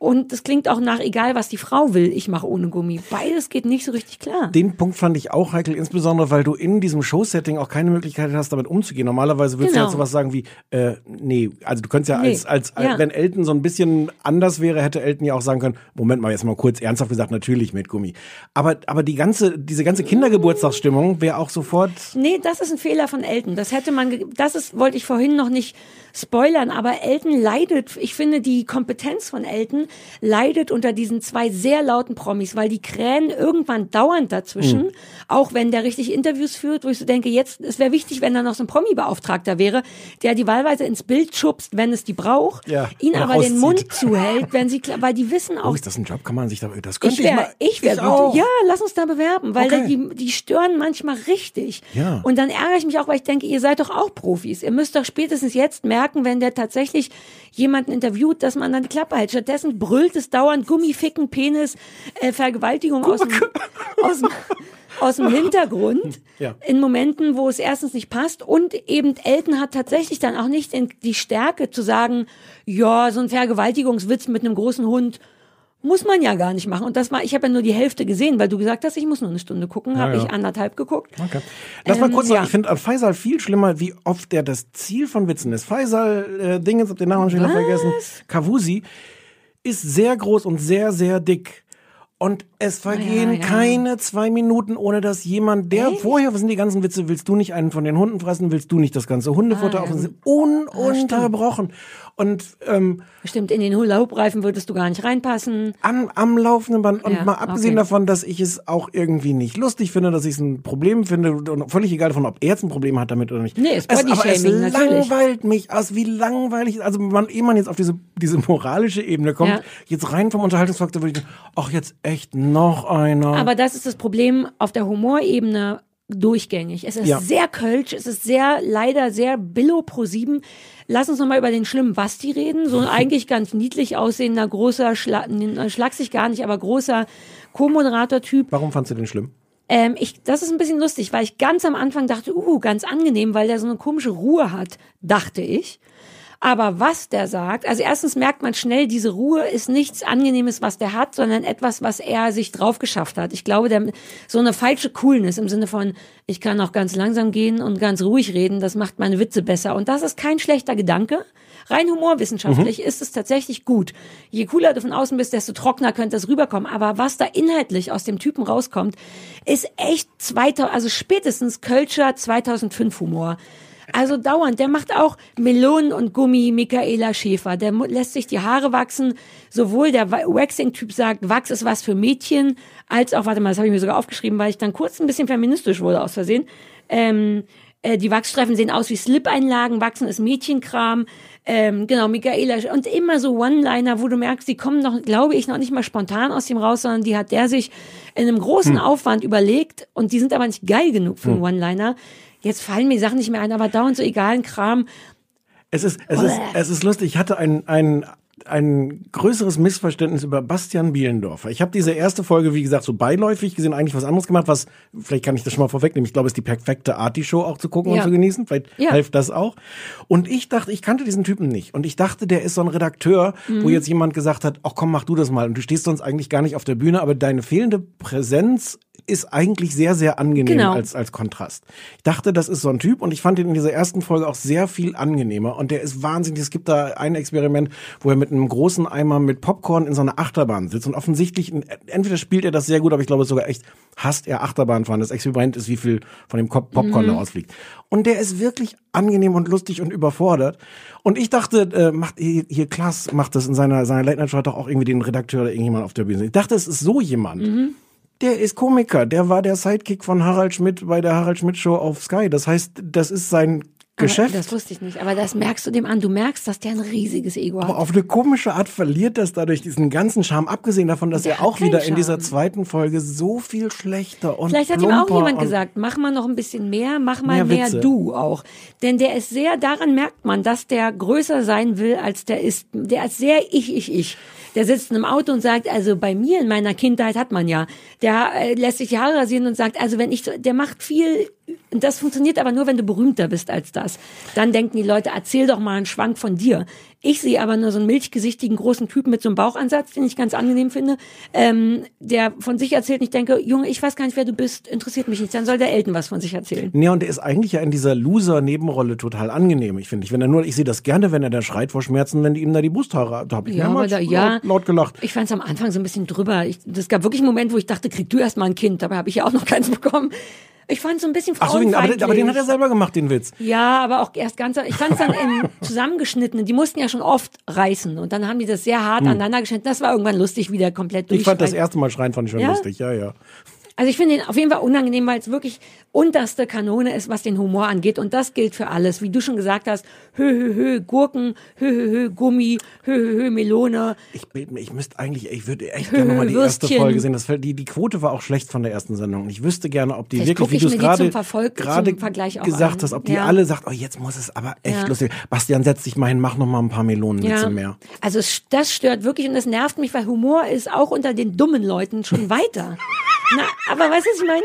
Und das klingt auch nach, egal was die Frau will, ich mache ohne Gummi. Beides geht nicht so richtig klar. Den Punkt fand ich auch heikel, insbesondere weil du in diesem Show-Setting auch keine Möglichkeit hast, damit umzugehen. Normalerweise würdest Genau. du ja sowas sagen wie, äh, nee, also du könntest ja Nee. als, als, Ja. wenn Elton so ein bisschen anders wäre, hätte Elton ja auch sagen können, Moment mal, jetzt mal kurz ernsthaft gesagt, natürlich mit Gummi. Aber, aber die ganze, diese ganze Kindergeburtstagsstimmung wäre auch sofort, Nee, das ist ein Fehler von Elton. Das hätte man, das ist, wollte ich vorhin noch nicht spoilern, aber Elton leidet, ich finde, die Kompetenz von Elton leidet unter diesen zwei sehr lauten Promis, weil die krähen irgendwann dauernd dazwischen, auch wenn der richtig Interviews führt, wo ich so denke, jetzt, es wäre wichtig, wenn da noch so ein Promi-Beauftragter wäre, der die wahlweise ins Bild schubst, wenn es die braucht, Ja, ihn aber den rauszieht. Mund zuhält, wenn sie, weil die wissen oh, auch, ist das ein Job? Kann man sich da, das könnte ich ich, wäre, mal. ich wäre auch. gut. Ja, lass uns da bewerben, weil Okay. die, die stören manchmal richtig. Ja. Und dann ärgere ich mich auch, weil ich denke, ihr seid doch auch Profis. Ihr müsst doch spätstens jetzt merken, wenn der tatsächlich jemanden interviewt, dass man dann die Klappe hält. Stattdessen brüllt es dauernd Gummificken, Penis, äh, Vergewaltigung aus dem, aus dem, aus dem Hintergrund. Ja. In Momenten, wo es erstens nicht passt und eben Elton hat tatsächlich dann auch nicht die Stärke zu sagen, ja, so ein Vergewaltigungswitz mit einem großen Hund muss man ja gar nicht machen. Und das war, ich habe ja nur die Hälfte gesehen, weil du gesagt hast, ich muss nur eine Stunde gucken, habe ja. ich anderthalb geguckt. Okay. Lass mal Ähm, kurz sagen, ja. ich finde an Faisal viel schlimmer, wie oft der das Ziel von Witzen ist. Faisal, äh, Dingens, hab den Namen schon wieder vergessen, Kavusi, ist sehr groß und sehr, sehr dick. Und es vergehen Ja, ja. keine zwei Minuten, ohne dass jemand, der vorher, was sind die ganzen Witze, willst du nicht einen von den Hunden fressen, willst du nicht das ganze Hundefutter Ah, ja. auf, ununterbrochen. Und ähm, Bestimmt in den Hula-Hoop-Reifen würdest du gar nicht reinpassen. am, am laufenden Band. Und mal abgesehen okay. davon, dass ich es auch irgendwie nicht lustig finde, dass ich es ein Problem finde und völlig egal davon, ob er jetzt ein Problem hat damit oder nicht. Nee, ist es, aber es langweilt mich aus, wie langweilig, also man, ehe man jetzt auf diese, diese moralische Ebene kommt, jetzt rein vom Unterhaltungsfaktor würde ich denken, ach jetzt echt noch einer. Aber das ist das Problem auf der Humorebene durchgängig. Es ist Ja. sehr kölsch, es ist sehr, leider sehr billo pro sieben. Lass uns nochmal über den schlimmen Basti reden. So ein eigentlich ganz niedlich aussehender, großer, schla äh, schlagsig gar nicht, aber großer Co-Moderator-Typ. Warum fandst du den schlimm? Ähm, ich, das ist ein bisschen lustig, weil ich ganz am Anfang dachte, uh, ganz angenehm, weil der so eine komische Ruhe hat, dachte ich. Aber was der sagt, also erstens merkt man schnell, diese Ruhe ist nichts Angenehmes, was der hat, sondern etwas, was er sich drauf geschafft hat. Ich glaube, der, so eine falsche Coolness im Sinne von, ich kann auch ganz langsam gehen und ganz ruhig reden, das macht meine Witze besser. Und das ist kein schlechter Gedanke. Rein humorwissenschaftlich ist es tatsächlich gut. Je cooler du von außen bist, desto trockener könnte es rüberkommen. Aber was da inhaltlich aus dem Typen rauskommt, ist echt 2000, also spätestens Kölscher 2005 Humor. Also dauernd, der macht auch Melonen und Gummi, Michaela Schäfer. Der lässt sich die Haare wachsen. Sowohl der Wa- Waxing-Typ sagt, Wachs ist was für Mädchen, als auch, warte mal, das habe ich mir sogar aufgeschrieben, weil ich dann kurz ein bisschen feministisch wurde aus Versehen. Ähm, äh, die Wachsstreifen sehen aus wie Slip-Einlagen, Wachsen ist Mädchenkram. Ähm, genau, Michaela und immer so One-Liner, wo du merkst, die kommen noch, glaube ich, noch nicht mal spontan aus dem raus, sondern die hat der sich in einem großen Aufwand überlegt und die sind aber nicht geil genug für einen One-Liner. Jetzt fallen mir die Sachen nicht mehr ein, aber dauernd so egalen Kram. Es ist, es ist, es ist lustig. Ich hatte ein, ein, ein größeres Missverständnis über Bastian Bielendorfer. Ich habe diese erste Folge, wie gesagt, so beiläufig gesehen, eigentlich was anderes gemacht, was, vielleicht kann ich das schon mal vorwegnehmen, ich glaube, es ist die perfekte Art, die Show auch zu gucken Ja. und zu genießen. Vielleicht Ja. hilft das auch. Und ich dachte, ich kannte diesen Typen nicht. Und ich dachte, der ist so ein Redakteur, wo Mhm. jetzt jemand gesagt hat, ach komm, mach du das mal. Und du stehst sonst eigentlich gar nicht auf der Bühne, aber deine fehlende Präsenz ist eigentlich sehr, sehr angenehm Genau. als, als Kontrast. Ich dachte, das ist so ein Typ und ich fand ihn in dieser ersten Folge auch sehr viel angenehmer und der ist wahnsinnig. Es gibt da ein Experiment, wo er mit einem großen Eimer mit Popcorn in so einer Achterbahn sitzt und offensichtlich, entweder spielt er das sehr gut, aber ich glaube sogar echt hasst er Achterbahnfahren. Das Experiment ist, wie viel von dem Popcorn da rausfliegt. Und der ist wirklich angenehm und lustig und überfordert. Und ich dachte, äh, macht hier, hier Klaas macht das in seiner, seiner Late Night Show doch auch irgendwie den Redakteur oder irgendjemand auf der Bühne. Ich dachte, es ist so jemand. Der ist Komiker. Der war der Sidekick von Harald Schmidt bei der Harald Schmidt Show auf Sky. Das heißt, das ist sein Geschäft. Aber das wusste ich nicht. Aber das merkst du dem an. Du merkst, dass der ein riesiges Ego Aber hat. auf eine komische Art verliert das dadurch diesen ganzen Charme, abgesehen davon, dass Der er auch wieder in dieser Charme. zweiten Folge so viel schlechter und Vielleicht hat ihm auch jemand gesagt, mach mal noch ein bisschen mehr, mach mal Mehr mehr, du auch. Denn der ist sehr, daran merkt man, dass der größer sein will, als der ist. Der ist sehr ich, ich, ich. Der sitzt in einem Auto und sagt, also bei mir in meiner Kindheit hat man ja, der äh, lässt sich die Haare rasieren und sagt, also wenn ich, der macht viel, das funktioniert aber nur, wenn du berühmter bist als das. Dann denken die Leute, erzähl doch mal einen Schwank von dir. Ich sehe aber nur so einen milchgesichtigen großen Typen mit so einem Bauchansatz, den ich ganz angenehm finde, ähm, der von sich erzählt. Und ich denke, Junge, ich weiß gar nicht, wer du bist, interessiert mich nicht. Dann soll der Elton was von sich erzählen. Nee, und der ist eigentlich ja in dieser Loser-Nebenrolle total angenehm, ich finde. Ich, wenn er nur, ich sehe das gerne, wenn er da schreit vor Schmerzen, wenn die ihm da die Brusthaare, da habe ich Ja, mehrmals da, ja. laut, laut gelacht. Ich fand es am Anfang so ein bisschen drüber. Das gab wirklich einen Moment, wo ich dachte, krieg du erst mal ein Kind. Dabei habe ich ja auch noch keins bekommen. Ich fand es so ein bisschen Ach so, aber, frauenfeindlich. aber den hat er selber gemacht, den Witz. Ja, aber auch erst ganz, ich fand es dann im Zusammengeschnittenen, die mussten ja schon oft reißen und dann haben die das sehr hart aneinander geschnitten. Das war irgendwann lustig, wie der komplett Hm. Ich fand das erste Mal schreien, fand ich schon Ja? lustig, ja, ja. Also ich finde ihn auf jeden Fall unangenehm, weil es wirklich unterste Kanone ist, was den Humor angeht. Und das gilt für alles. Wie du schon gesagt hast, hö, hö, hö, Gurken, hö, hö, hö, Gummi, hö, hö, hö, Melone. Ich, ich müsste eigentlich, ich würde echt gerne nochmal die erste Würstchen. Folge sehen. Das, die, die Quote war auch schlecht von der ersten Sendung. Ich wüsste gerne, ob die Vielleicht wirklich, wie du es gerade gesagt an. hast, ob die Ja. alle sagt, oh, jetzt muss es aber echt Ja. lustig. Bastian, setz dich mal hin, mach noch mal ein paar Melonenwitze mehr. Also das stört wirklich und das nervt mich, weil Humor ist auch unter den dummen Leuten schon weiter. Na, aber weißt du, was ich meine?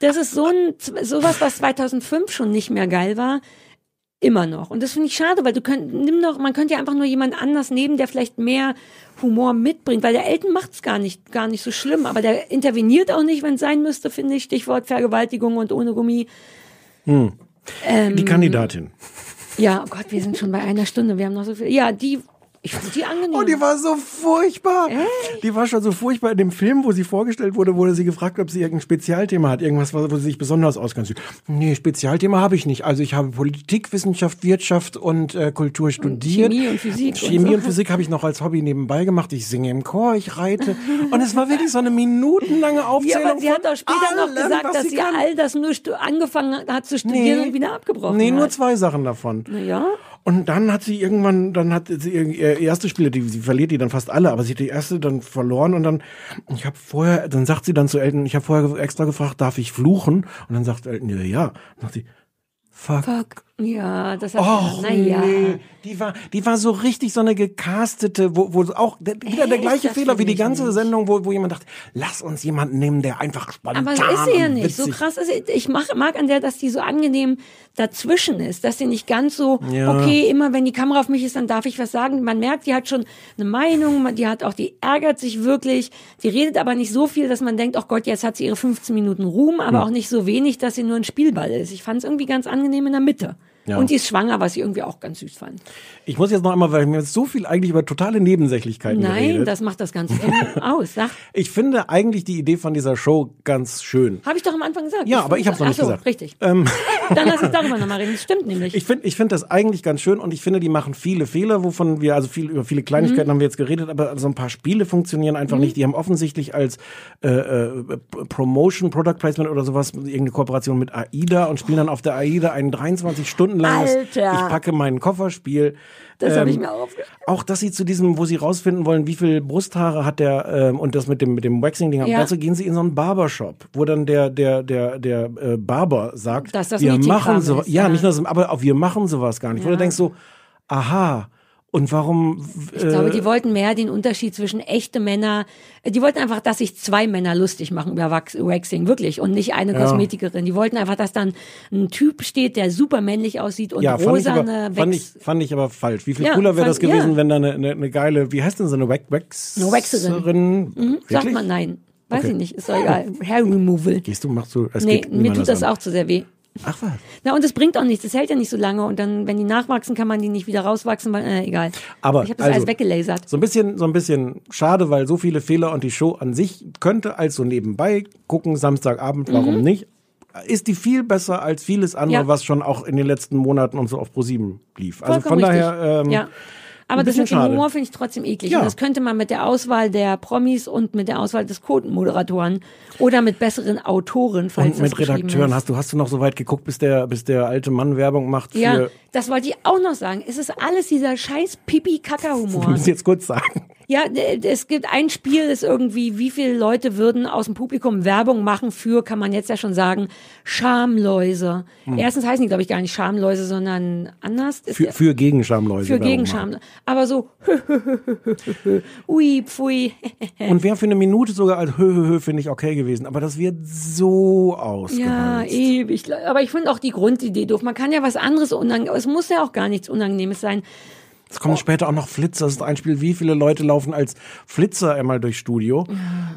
Das ist so ein, sowas, was 2005 schon nicht mehr geil war, immer noch. Und das finde ich schade, weil du könnt, nimm doch, man könnte ja einfach nur jemand anders nehmen, der vielleicht mehr Humor mitbringt, weil der Elton macht's gar nicht, gar nicht so schlimm, aber der interveniert auch nicht, wenn es sein müsste, finde ich. Stichwort Vergewaltigung und ohne Gummi. Ähm, Die Kandidatin. Ja, oh Gott, wir sind schon bei einer Stunde. Wir haben noch so viel. Ja, die, ich finde die angenehm. Oh, die war so furchtbar. Die war schon so furchtbar in dem Film, wo sie vorgestellt wurde, wurde sie gefragt, ob sie irgendein Spezialthema hat, irgendwas, wo sie sich besonders auskennt. Nee, Spezialthema habe ich nicht. Also ich habe Politik, Wissenschaft, Wirtschaft und äh, Kultur studiert. Chemie und Physik und Chemie so. und Physik habe ich noch als Hobby nebenbei gemacht. Ich singe im Chor, ich reite. Und es war wirklich so eine minutenlange Ja, Aufzählung aber sie hat auch später noch allem, gesagt, was dass sie kann. all das nur angefangen hat zu studieren und wieder abgebrochen Nee, nur hat. zwei Sachen davon. Naja. Und dann hat sie irgendwann, dann hat sie erste Spiele, die, sie verliert die dann fast alle, aber sie hat die erste dann verloren und dann, ich habe vorher, dann sagt sie dann zu Elton, ich habe vorher extra gefragt, darf ich fluchen? Und dann sagt Elton, ja, ja. Und sagt sie, fuck. Fuck. Ja, das hat Och, naja. nee. Die war, die war so richtig so eine gecastete, wo, wo auch der, wieder der Echt? gleiche Das Fehler wie die ganze nicht. Sendung, wo, wo jemand dachte, lass uns jemanden nehmen, der einfach spontan Aber ist sie ja nicht. So krass ist sie. Ich mag, mag an der, dass die so angenehm dazwischen ist, dass sie nicht ganz so, Ja. okay, immer wenn die Kamera auf mich ist, dann darf ich was sagen. Man merkt, die hat schon eine Meinung, die hat auch, die ärgert sich wirklich, die redet aber nicht so viel, dass man denkt, oh Gott, jetzt hat sie ihre 15 Minuten Ruhm, aber auch nicht so wenig, dass sie nur ein Spielball ist. Ich fand es irgendwie ganz angenehm in der Mitte. Ja. Und die ist schwanger, was ich irgendwie auch ganz süß fand. Ich muss jetzt noch einmal, weil mir so viel eigentlich über totale Nebensächlichkeiten Nein, geredet. das macht das Ganze aus. Sag, Ich finde eigentlich die Idee von dieser Show ganz schön. habe ich doch am Anfang gesagt. Ja, aber ich hab's noch nicht so, gesagt. richtig. Ähm, Dann lass uns darüber nochmal reden. Das stimmt nämlich. ich finde ich finde das eigentlich ganz schön und ich finde, die machen viele Fehler, wovon wir, also viel, über viele Kleinigkeiten Mhm. haben wir jetzt geredet, aber so ein paar Spiele funktionieren einfach nicht. Die haben offensichtlich als äh, äh, Promotion, Product Placement oder sowas irgendeine Kooperation mit AIDA und spielen dann auf der AIDA ein 23 Stunden langes Alter. Ich packe meinen Kofferspiel. Das habe ich Ähm, mir aufgehört. Auch, dass sie zu diesem, wo sie rausfinden wollen, wie viel Brusthaare hat der ähm, und das mit dem mit dem Waxing-Ding haben. Ja. Dazu gehen sie in so einen Barbershop, wo dann der der der der äh, Barber sagt, Dass das wir machen so, ist, ja, ja. nicht nur das, aber auch wir machen sowas gar nicht. Wo Ja. du denkst so, aha. Und warum? Ich glaube, die wollten mehr den Unterschied zwischen echte Männer. Die wollten einfach, dass sich zwei Männer lustig machen über Wax, Waxing, wirklich. Und nicht eine Kosmetikerin. Die wollten einfach, dass dann ein Typ steht, der super männlich aussieht und ja, fand ich, rosane aber, fand, ich, Wax. fand ich aber falsch. Wie viel Ja, cooler wäre das gewesen, ja. wenn da eine, eine, eine geile, wie heißt denn so eine Wax Waxerin? Eine Waxerin. Mhm, sagt man nein. Weiß Okay. ich nicht, ist doch egal. Hair Removal. Gehst du, machst du, es Nee, mir tut das an. auch zu sehr weh. Ach was. Na, und es bringt auch nichts. Es hält ja nicht so lange. Und dann, wenn die nachwachsen, kann man die nicht wieder rauswachsen, weil, äh, egal. Aber ich habe das also, alles weggelasert. So ein bisschen, so ein bisschen schade, weil so viele Fehler und die Show an sich könnte als so nebenbei gucken, Samstagabend, warum nicht? Ist die viel besser als vieles andere, Mhm. Ja. was schon auch in den letzten Monaten und so auf Pro7 lief. Also von Vollkommen daher, richtig. ähm, ja. Aber das mit dem. Humor finde ich trotzdem eklig. Ja. Und das könnte man mit der Auswahl der Promis und mit der Auswahl des Quotenmoderatoren oder mit besseren Autoren, falls und das mit Redakteuren hast du, hast du noch so weit geguckt, bis der, bis der alte Mann Werbung macht für, Ja, das wollte ich auch noch sagen. Es ist alles dieser scheiß du Pipi-Kaka-Humor. musst jetzt kurz sagen. Ja, es gibt ein Spiel, das irgendwie, wie viele Leute würden aus dem Publikum Werbung machen für, kann man jetzt ja schon sagen, Schamläuse. Hm. Erstens heißen die, glaube ich, gar nicht Schamläuse, sondern anders. Ist Für, für Gegenschamläuse. für Werbung Gegenscham. machen. Aber so, ui, pfui. Und wäre für eine Minute sogar als hö, hö, hö, finde ich okay gewesen. Aber das wird so Ja, ausgewalzt. ewig. Aber ich finde auch die Grundidee doof. Man kann ja was anderes unangenehm, es muss ja auch gar nichts Unangenehmes sein. Es kommen später auch noch Flitzer. Das ist ein Spiel, wie viele Leute laufen als Flitzer einmal durchs Studio.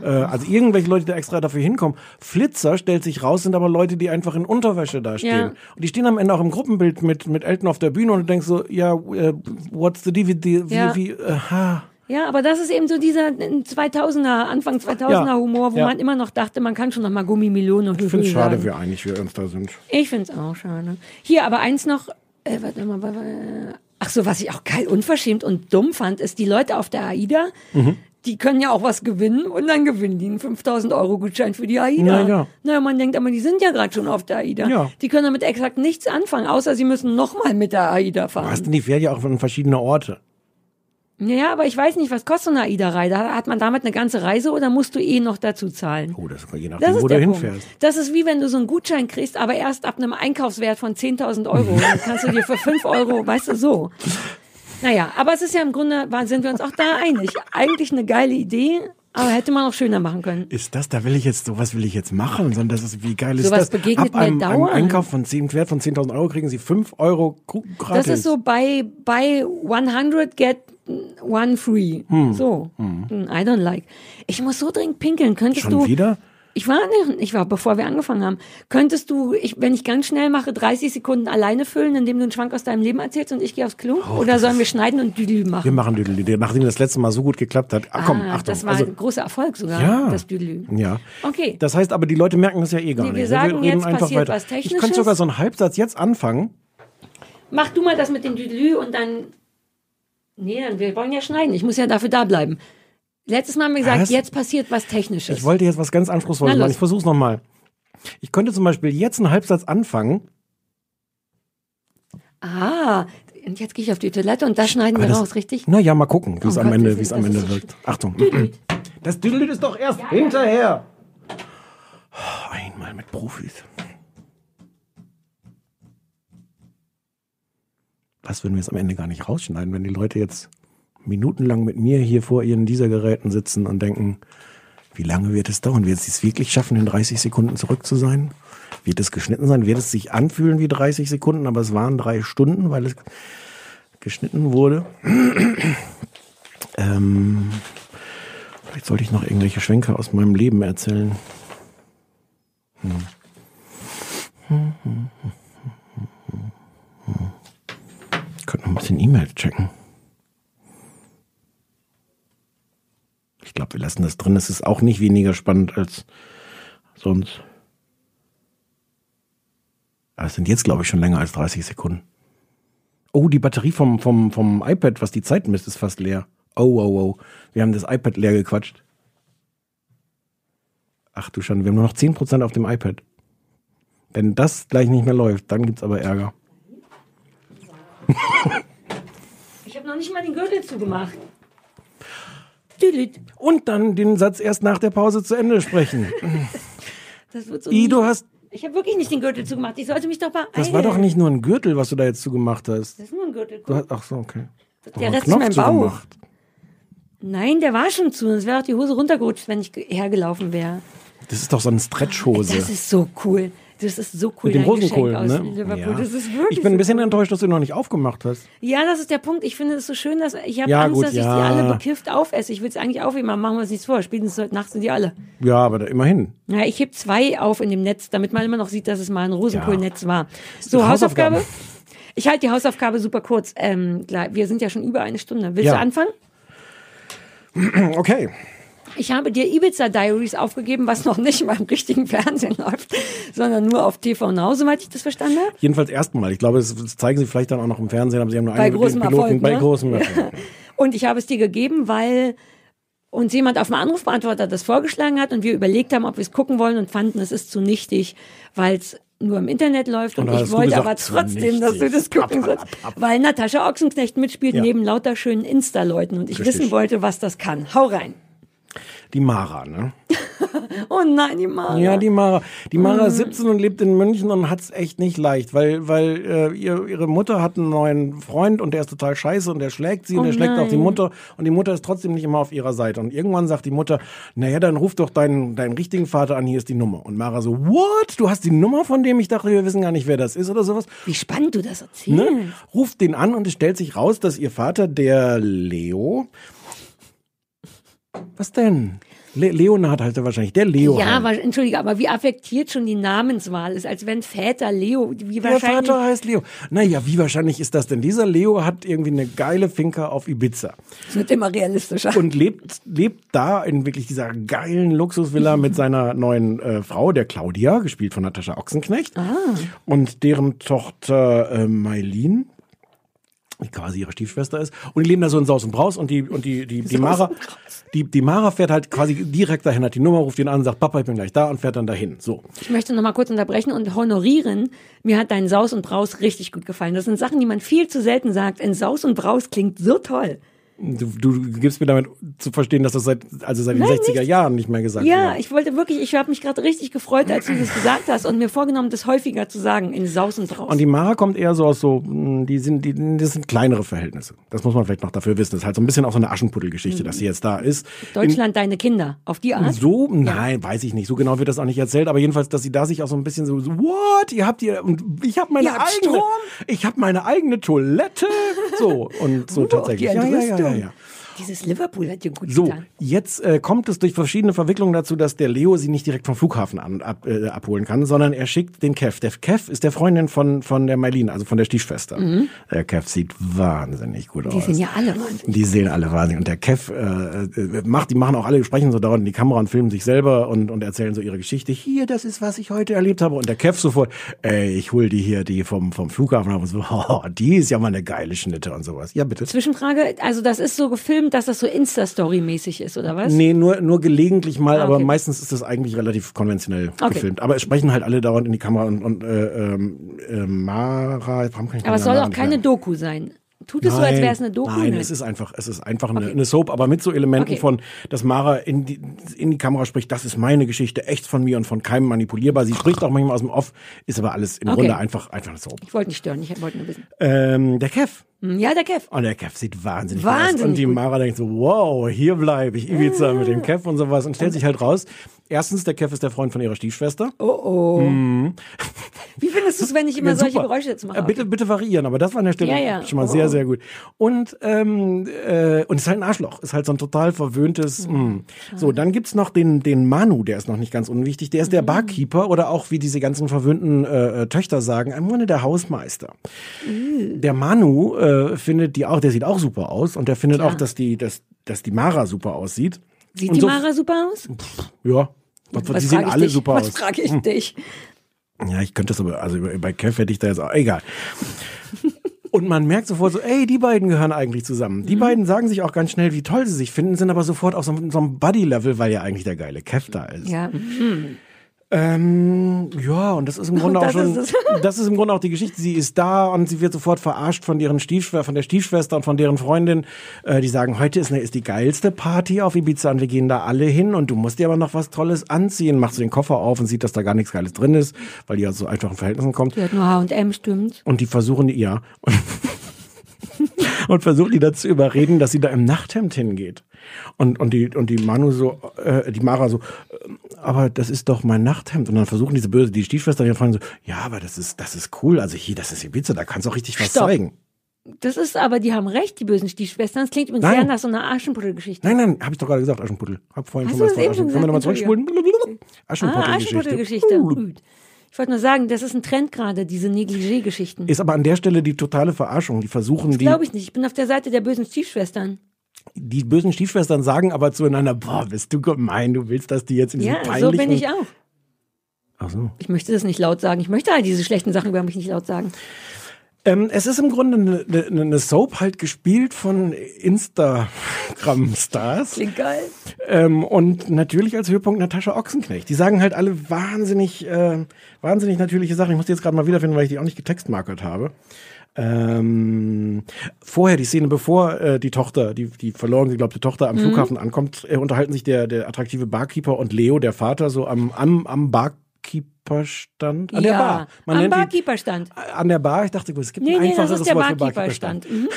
Äh, also irgendwelche Leute, die extra dafür hinkommen. Flitzer stellt sich raus, sind aber Leute, die einfach in Unterwäsche da stehen. Ja. Und die stehen am Ende auch im Gruppenbild mit, mit Elton auf der Bühne und du denkst so, ja, äh, what's the DVD? Wie, Ja. wie, äh, ha. Ja, aber das ist eben so dieser 2000er, Anfang 2000er Ja, Humor, wo ja. man immer noch dachte, man kann schon noch mal Gummimilone und Ich finde es schade, wie einig wir uns da sind. Ich finde es auch schade. Hier, aber eins noch, äh, warte mal, warte mal. Ach so, was ich auch geil unverschämt und dumm fand, ist die Leute auf der AIDA, Mhm. die können ja auch was gewinnen und dann gewinnen die einen 5000 Euro Gutschein für die AIDA. Na ja. Naja, man denkt aber, die sind ja gerade schon auf der AIDA. Ja. Die können damit exakt nichts anfangen, außer sie müssen nochmal mit der AIDA fahren. Was denn, die fährt ja auch an verschiedene Orte. Ja, aber ich weiß nicht, was kostet so eine AIDA-Reise? Hat man damit eine ganze Reise oder musst du eh noch dazu zahlen? Oh, das ist je Das nachdem, ist wo du der Punkt. hinfährst. Das ist wie wenn du so einen Gutschein kriegst, aber erst ab einem Einkaufswert von 10.000 Euro. Dann kannst du dir für 5 Euro, weißt du, so. Naja, aber es ist ja im Grunde, sind wir uns auch da einig. Eigentlich eine geile Idee, aber hätte man auch schöner machen können. Ist das, da will ich jetzt, sowas will ich jetzt machen, sondern das ist, wie geil ist Sowas das? begegnet Ab mir einem, einem dauernd. Einkauf von 10, Wert von 10.000 Euro kriegen sie 5 Euro gratis. Das ist so bei, bei 100 get one free. Hm. So. I don't like. Ich muss so dringend pinkeln. Könntest Schon du. wieder? Ich war nicht, ich war, bevor wir angefangen haben. Könntest du, ich, wenn ich ganz schnell mache, 30 Sekunden alleine füllen, indem du einen Schwank aus deinem Leben erzählst und ich gehe aufs Klo? Oder sollen wir schneiden und Düdelü machen? Wir machen Düdelü, nachdem das letzte Mal so gut geklappt hat. Ah, komm, ah, Achtung. das war also, ein großer Erfolg sogar, ja. das Düdelü. Ja. Okay. Das heißt aber, die Leute merken das ja eh gar Nee, wir nicht. sagen, jetzt passiert was Ich Technisches. könnte sogar so einen Halbsatz jetzt anfangen. Mach du mal das mit dem Düdelü und dann. Nee, wir wollen ja schneiden. Ich muss ja dafür da bleiben. Letztes Mal haben wir gesagt, Was? jetzt passiert was Technisches. Ich wollte jetzt was ganz Anspruchsvolles machen. Ich versuch's nochmal. Ich könnte zum Beispiel jetzt einen Halbsatz anfangen. ah, und jetzt gehe ich auf die Toilette und das schneiden wir Aber das- raus, richtig? Na ja, mal gucken, wie es Oh am Gott, Ende, wie es am das Ende wirkt. Achtung. Das Düdelü ist doch erst hinterher. Einmal mit Profis. Was würden wir jetzt am Ende gar nicht rausschneiden, wenn die Leute jetzt minutenlang mit mir hier vor ihren Dieselgeräten sitzen und denken, wie lange wird es dauern? Wird es es wirklich schaffen, in 30 Sekunden zurück zu sein? Wird es geschnitten sein? Wird es sich anfühlen wie 30 Sekunden, aber es waren drei Stunden, weil es geschnitten wurde? ähm, vielleicht sollte ich noch irgendwelche Schwenker aus meinem Leben erzählen. Ich könnte noch ein bisschen E-Mails checken. Ich glaube, wir lassen das drin. Es ist auch nicht weniger spannend als sonst. Aber es sind jetzt, glaube ich, schon länger als 30 Sekunden. Oh, die Batterie vom, vom, vom iPad, was die Zeit misst, ist fast leer. Oh, oh, oh. Wir haben das iPad leer gequatscht. Ach du Schande, wir haben nur noch 10% auf dem iPad. Wenn das gleich nicht mehr läuft, dann gibt's aber Ärger. Ich habe noch nicht mal den Gürtel zugemacht. Und dann den Satz erst nach der Pause zu Ende sprechen. Das wird so I, du hast, Ich habe wirklich nicht den Gürtel zugemacht. Ich sollte mich doch beeilen. das war doch nicht nur ein Gürtel, was du da jetzt zugemacht hast. Das ist nur ein Gürtel. Hast ach so, okay. Der Noch einen Rest ist mein Bauch. zugemacht. Nein, der war schon zu. Es wäre auch die Hose runtergerutscht, wenn ich ge- hergelaufen wäre. Das ist doch so eine Stretchhose. Das ist so cool. Das ist so cool, Mit dem Rosenkohl, aus ne? Liverpool. Ja. Das ist wirklich ich bin ein so bisschen cool. enttäuscht, dass du noch nicht aufgemacht hast. Ja, das ist der Punkt. Ich finde es so schön, dass ich habe Ja, Angst, gut, dass ich ja. die alle bekifft aufesse. Ich will es eigentlich aufheben, aber machen wir uns nichts vor. Spätestens heute Nacht sind die alle. Ja, aber da, immerhin. Ja, ich heb zwei auf in dem Netz, damit man immer noch sieht, dass es mal ein Rosenkohlnetz war. So. Hausaufgabe. Ich halte die Hausaufgabe super kurz. Ähm, klar, wir sind ja schon über eine Stunde. Willst du anfangen? Okay. Ich habe dir Ibiza Diaries aufgegeben, was noch nicht mal im richtigen Fernsehen läuft, sondern nur auf TV Now, soweit ich das verstanden habe. Jedenfalls erstmal. Ich glaube, das zeigen sie vielleicht dann auch noch im Fernsehen, aber sie haben nur Bei einen großem Piloten Erfolg, bei ne? großem Erfolg. Und ich habe es dir gegeben, weil uns jemand auf dem Anrufbeantworter das vorgeschlagen hat und wir überlegt haben, ob wir es gucken wollen und fanden, es ist zu nichtig, weil es nur im Internet läuft und, Und ich wollte gesagt, aber trotzdem, dass du das gucken Ab, sollst, ab, ab. weil Natascha Ochsenknecht mitspielt Ja. neben lauter schönen Insta-Leuten und ich Richtig. wissen wollte, was das kann. Hau rein. Die Mara, ne? Oh nein, die Mara. Ja, die Mara. Die Mara ist 17 und lebt in München und hat's echt nicht leicht, weil, weil äh, ihr, ihre Mutter hat einen neuen Freund und der ist total scheiße und der schlägt sie und Oh der schlägt auch die nein. Mutter und die Mutter ist trotzdem nicht immer auf ihrer Seite. Und irgendwann sagt die Mutter, naja, dann ruf doch deinen, deinen richtigen Vater an, hier ist die Nummer. Und Mara so, what? Du hast die Nummer von dem? Ich dachte, wir wissen gar nicht, wer das ist oder sowas. Wie spannend du das erzählst. Ne? Ruft den an und es stellt sich raus, dass ihr Vater, der Leo. Was denn? Le Leonhard heißt er wahrscheinlich. Der Leo. Ja, aber entschuldige, aber wie affektiert schon die Namenswahl ist, als wenn Väter Leo, wie Der wahrscheinlich. Vater heißt Leo. Naja, wie wahrscheinlich ist das denn? Dieser Leo hat irgendwie eine geile Finca auf Ibiza Das wird immer realistischer. und lebt, lebt da in wirklich dieser geilen Luxusvilla mit seiner neuen äh, Frau, der Claudia, gespielt von Natascha Ochsenknecht. Und deren Tochter äh, Mailin, die quasi ihre Stiefschwester ist. Und die leben da so in Saus und Braus und die, und die, die, die Mara, die, die Mara fährt halt quasi direkt dahin, hat die Nummer, ruft ihn an, sagt, Papa, ich bin gleich da und fährt dann dahin. So. Ich möchte noch mal kurz unterbrechen und honorieren. Mir hat dein Saus und Braus richtig gut gefallen. Das sind Sachen, die man viel zu selten sagt. In Saus und Braus klingt so toll. Du, du gibst mir damit zu verstehen, dass das seit, also seit den Nein, 60er nicht. Jahren nicht mehr gesagt Ja, wird. ich wollte wirklich, ich habe mich gerade richtig gefreut, als du das gesagt hast und mir vorgenommen, das häufiger zu sagen. In Saus und Braus. Und die Mara kommt eher so aus so, mh, die sind, die, das sind kleinere Verhältnisse. Das muss man vielleicht noch dafür wissen. Das ist halt so ein bisschen auch so eine Aschenputtelgeschichte, dass sie jetzt da ist. Deutschland, deine Kinder. Auf die In, Art. so, nein, weiß ich nicht. So genau wird das auch nicht erzählt. Aber jedenfalls, dass sie da sich auch so ein bisschen so, so what? Ihr habt ihr, und ich habe meine eigene, Strom? ich habe meine eigene Toilette. So, und so Uh, tatsächlich. die Ja, ja, ja, ja, ja. Um, Dieses Liverpool hat dir gut So, getan. jetzt äh, kommt es durch verschiedene Verwicklungen dazu, dass der Leo sie nicht direkt vom Flughafen an, ab, äh, abholen kann, sondern er schickt den Kev. Der Kev ist der Freundin von, von der Mailin, also von der Stiefschwester. Der Kev sieht wahnsinnig gut Mhm. Die aus. sind ja alle wahnsinnig. Die sehen alle wahnsinnig. Und der Kev äh, äh, macht, die machen auch alle, sprechen so dauernd in die Kamera und filmen sich selber und, und erzählen so ihre Geschichte. Hier, das ist, was ich heute erlebt habe. Und der Kev sofort, ey, ich hol die hier, die vom, vom Flughafen ab und so, oh, die ist ja mal eine geile Schnitte und sowas. Ja, bitte. Zwischenfrage, also das ist so gefilmt, dass das so Insta-Story-mäßig ist, oder was? Nee, nur, nur gelegentlich mal, Ah, aber okay. meistens ist das eigentlich relativ konventionell Okay. gefilmt. Aber es sprechen halt alle dauernd in die Kamera und, und äh, ähm, äh, Mara, warum kann ich Aber es soll auch keine? Doku sein. Tut es so, als wäre es eine Doku? Nein, es ist einfach, es ist einfach eine, eine Soap, aber mit so Elementen Okay. von, dass Mara in die, in die Kamera spricht, das ist meine Geschichte, echt von mir und von keinem manipulierbar. Sie spricht auch manchmal aus dem Off, ist aber alles im Okay. Grunde einfach, einfach eine Soap. Ich wollte nicht stören, ich wollte nur wissen. Ähm, der Kev. Hm, Ja, der Kev. Und der Kev sieht wahnsinnig, gut aus. Wahnsinnig Und die. Mara denkt so, wow, hier bleibe ich, Ibiza mit dem Kev und sowas. Und stellt sich halt raus, erstens, der Kev ist der Freund von ihrer Stiefschwester. Oh oh. Wie findest du es, wenn ich immer Ja, solche. Geräusche jetzt mache? Äh, bitte, bitte variieren, aber das war an der Stelle Ja, ja. schon mal Oh. sehr, sehr gut. Und, ähm, äh, und ist halt ein Arschloch, ist halt so ein total verwöhntes. Mhm. mh. So, dann gibt's noch den, den Manu, der ist noch nicht ganz unwichtig. Der ist Mhm. der Barkeeper oder auch, wie diese ganzen verwöhnten äh, äh, Töchter sagen, im Grunde der Hausmeister. Der Manu äh, findet die auch, der sieht auch super aus und der findet Klar. auch, dass die, dass, dass die Mara super aussieht. Sieht und die so- Mara super aus? Ja. Was, Was die sehen alle dich? super Was aus. Hm. frage ich dich? Ja, ich könnte das aber, also bei Kev hätte ich da jetzt auch, egal. Und man merkt sofort so, ey, die beiden gehören eigentlich zusammen. Mhm. Die beiden sagen sich auch ganz schnell, wie toll sie sich finden, sind aber sofort auf so, so einem Buddy-Level, weil ja eigentlich der geile Kev da ist. Ja. Ähm, ja, und das ist im Grunde auch schon, ist das ist im Grunde auch die Geschichte. Sie ist da und sie wird sofort verarscht von deren Stiefschwester, von der Stiefschwester und von deren Freundin. Äh, die sagen, heute ist, eine, ist die geilste Party auf Ibiza und wir gehen da alle hin und du musst dir aber noch was Tolles anziehen. Macht so den Koffer auf und sieht, dass da gar nichts Geiles drin ist, weil die aus so einfachen Verhältnissen kommt. Die hat nur H&M, stimmt. Und die versuchen, die, ja. Und, und versuchen die dazu überreden, dass sie da im Nachthemd hingeht. Und, und die, und die Manu so, äh, die Mara so, äh, aber das ist doch mein Nachthemd. Und dann versuchen diese böse, die Stiefschwestern hier fragen so, ja, aber das ist, das ist cool. Also hier, das ist Ibiza, da kannst du auch richtig was Stopp. zeigen. Das ist aber, die haben recht, die bösen Stiefschwestern. Das klingt übrigens Nein. sehr nach so einer Aschenputtel-Geschichte. Nein, nein, habe ich doch gerade gesagt, Aschenputtel. Hab vorhin Hast schon was das von Aschen. Können wir nochmal zurückspulen? Ah, Aschenputtel-Geschichte. Ich wollte nur sagen, das ist ein Trend gerade, diese Negligé-Geschichten. Ist aber an der Stelle die totale Verarschung. Die versuchen, die, Glaube ich nicht. Ich bin auf der Seite der bösen Stiefschwestern. Die bösen Stiefschwestern sagen aber zueinander, boah, bist du gemein, du willst, dass die jetzt in diesem Ja, so peinlichen... bin ich auch. Ach so. Ich möchte das nicht laut sagen. Ich möchte all diese schlechten Sachen über mich nicht laut sagen. Ähm, es ist im Grunde eine, eine, eine Soap halt gespielt von Instagram-Stars. Klingt geil. Ähm, und natürlich als Höhepunkt Natascha Ochsenknecht. Die sagen halt alle wahnsinnig, äh, wahnsinnig natürliche Sachen. Ich muss die jetzt gerade mal wiederfinden, weil ich die auch nicht getextmarkert habe. Ähm, vorher die Szene, bevor äh, die Tochter, die, die verloren geglaubte Tochter Mhm. am Flughafen ankommt, äh, unterhalten sich der, der attraktive Barkeeper und Leo, der Vater, so am, am, am Barkeeperstand. An der ja, Bar. Man am nennt die- Barkeeperstand. an der Bar. Ich dachte, es gibt Nee, ein nee, das einfacheres ist der Wort Barkeeperstand. Mhm.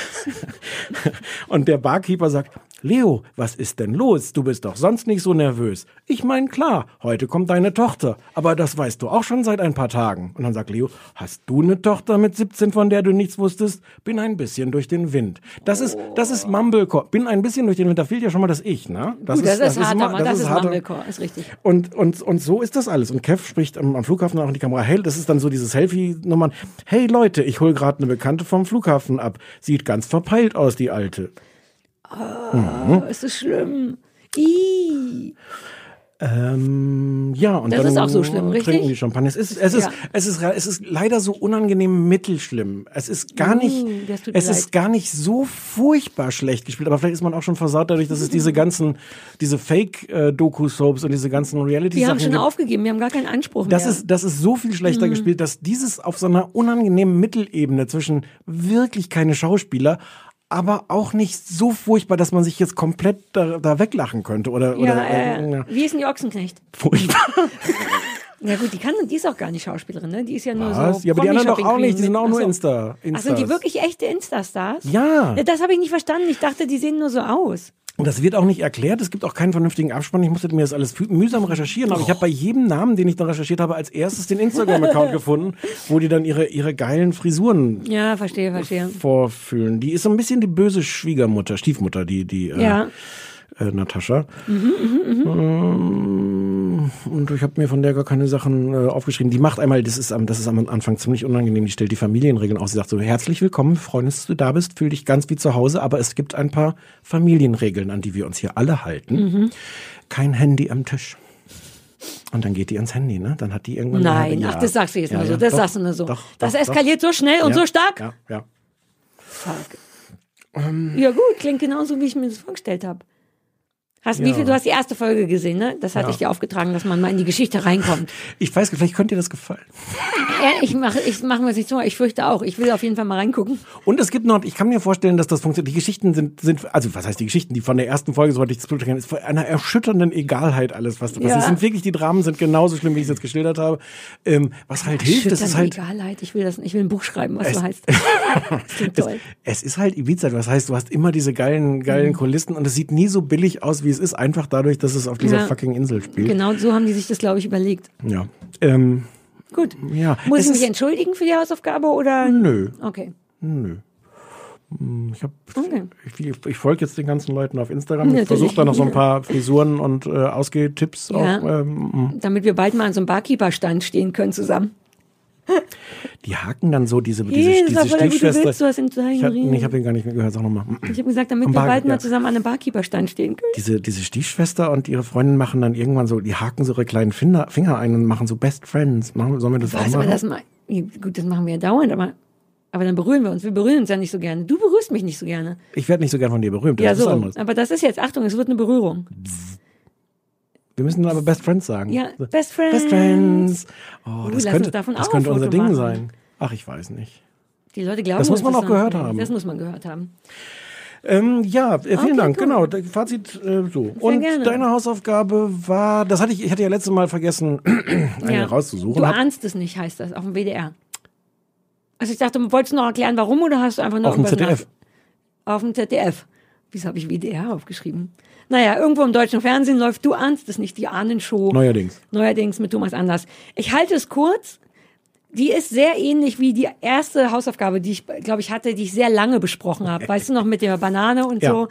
Und der Barkeeper sagt, Leo, was ist denn los? Du bist doch sonst nicht so nervös. Ich mein, klar, heute kommt deine Tochter. Aber das weißt du auch schon seit ein paar Tagen. Und dann sagt Leo, hast du eine Tochter mit 17, von der du nichts wusstest? Bin ein bisschen durch den Wind. Das ist, das ist Mumblecore. Bin ein bisschen durch den Wind. Da fehlt ja schon mal das Ich, ne? Gut, das, ist harter, ma- Mann. Das, ist harter- Mumblecore, ist richtig. und, und, und so ist das alles. Und Kev spricht am, am Flughafen auch in die Kamera. Hey, das ist dann so diese Selfie-Nummern. Hey Leute, ich hol gerade eine Bekannte vom Flughafen ab. Sieht ganz verpeilt aus, die Alte. Oh, ist das schlimm. Ih. Ähm, ja, und Das dann ist auch so schlimm, richtig? trinken die Champagner. Es ist, es ist, Ja. es ist, es ist leider so unangenehm mittelschlimm. Es ist gar nicht, Uh, das tut es ist leid. gar nicht so furchtbar schlecht gespielt. Aber vielleicht ist man auch schon versaut dadurch, dass es diese ganzen, diese Fake-Doku-Soaps und diese ganzen Die Reality-Sachen haben schon gibt. aufgegeben, wir haben gar keinen Anspruch Das mehr. ist, das ist so viel schlechter Mhm. gespielt, dass dieses auf so einer unangenehmen Mittelebene zwischen wirklich keine Schauspieler, aber auch nicht so furchtbar, dass man sich jetzt komplett da, da weglachen könnte oder, ja, oder äh, ja, wie ist denn die Ochsenknecht? furchtbar. Ja gut, die kann, die ist auch gar nicht Schauspielerin, ne? Die ist ja nur Was? so Ja, aber die anderen doch auch nicht, die sind auch nur so. Insta. Ach, sind die wirklich echte Insta-Stars? Ja. Ja, Das habe ich nicht verstanden. Ich dachte, die sehen nur so aus. Und das wird auch nicht erklärt. Es gibt auch keinen vernünftigen Abspann. Ich musste mir das alles mühsam recherchieren. Aber ich habe bei jedem Namen, den ich dann recherchiert habe, als erstes den Instagram-Account gefunden, wo die dann ihre, ihre geilen Frisuren Ja, verstehe, verstehe. vorfühlen. Die ist so ein bisschen die böse Schwiegermutter, Stiefmutter, die, die äh, Ja. äh, Natascha. Ähm, Und ich habe mir von der gar keine Sachen äh, aufgeschrieben. Die macht einmal, das ist, am- das ist am Anfang ziemlich unangenehm, die stellt die Familienregeln aus. Sie sagt so, herzlich willkommen, freuen uns, dass du da bist, fühl dich ganz wie zu Hause, aber es gibt ein paar Familienregeln, an die wir uns hier alle halten. Mhm. Kein Handy am Tisch. Und dann geht die ans Handy, ne? Dann hat die irgendwann... Nein, ach, das sagst du jetzt Ja, nur so. Das doch, sagst du nur so. Doch, das doch, eskaliert so schnell und ja, so stark. Ja, ja. Fuck. Ähm. Ja gut, klingt genauso, wie ich mir das vorgestellt habe. Hast, Wie Ja. viel, du hast die erste Folge gesehen, ne? Das hatte Ja. ich dir aufgetragen, dass man mal in die Geschichte reinkommt. Ich weiß, vielleicht könnte dir das gefallen. Ja, ich mache ich mach mir das nicht so, ich fürchte auch. Ich will auf jeden Fall mal reingucken. Und es gibt noch, ich kann mir vorstellen, dass das funktioniert. Die Geschichten sind, sind, also was heißt die Geschichten, die von der ersten Folge, soweit ich das Blut ist von einer erschütternden Egalheit alles, was da passiert. Ja. Sind wirklich, die Dramen sind genauso schlimm, wie ich es jetzt geschildert habe. Ähm, was halt hilft, das ist halt, Egalheit. Ich will das, ich will ein Buch schreiben, was Es- so heißt. Es, toll. es ist halt Ibiza. Was heißt, du hast immer diese geilen, geilen Kulissen und es sieht nie so billig aus, wie es ist, einfach dadurch, dass es auf dieser Ja. fucking Insel spielt. Genau so haben die sich das, glaube ich, überlegt. Ja. Ähm, Gut. ja. Muss es ich mich entschuldigen für die Hausaufgabe oder? Nö, Okay. nö. Hm, Ich, hab, Okay. ich, ich, folge jetzt den ganzen Leuten auf Instagram. Ich versuche da noch so ein paar Frisuren und äh, Ausgehtipps Ja. auch. Ähm, Damit wir bald mal an so einem Barkeeper-Stand stehen können zusammen. Die haken dann so diese, diese, Jesus, diese Stiefschwester. willst, du hast ihn ich habe hab ihn gar nicht mehr gehört, sag nochmal. Ich habe gesagt, damit Am wir Bar- bald ja. mal zusammen an einem Barkeeper-Stand stehen können. Diese, diese Stiefschwester und ihre Freundin machen dann irgendwann so, die haken so ihre kleinen Finger, Finger ein und machen so Best Friends. Machen, sollen wir das auch Was, machen? das mal, ja, gut, das machen wir ja dauernd, aber, aber dann berühren wir uns. Wir berühren uns ja nicht so gerne. Du berührst mich nicht so gerne. Ich werde nicht so gern von dir berühmt. Das Ja, so. Aber das ist jetzt, Achtung, es wird eine Berührung. Wir müssen aber Best Friends sagen. Ja, Best Friends. Best Friends. Oh, Uh, das lass könnte, das auch könnte unser Ding machen. sein. Ach, ich weiß nicht. Die Leute glauben, Das muss man auch noch gehört haben. Das muss man gehört haben. Ähm, ja, äh, vielen Okay, Dank. cool. Genau, der Fazit äh, so. Und gerne. deine Hausaufgabe war, das hatte ich, ich hatte ja letztes Mal vergessen, eine Ja. rauszusuchen. Du ahnst es nicht, heißt das, auf dem WDR. Also ich dachte, wolltest du noch erklären, warum oder hast du einfach nur auf dem ZDF. Auf dem ZDF. Wieso habe ich WDR aufgeschrieben? Naja, irgendwo im deutschen Fernsehen läuft Du ahnst es nicht, die Ahnenshow. Neuerdings. Neuerdings mit Thomas Anders. Ich halte es kurz. Die ist sehr ähnlich wie die erste Hausaufgabe, die ich, glaube ich, hatte, die ich sehr lange besprochen habe. Weißt du noch, mit der Banane und Ja. so.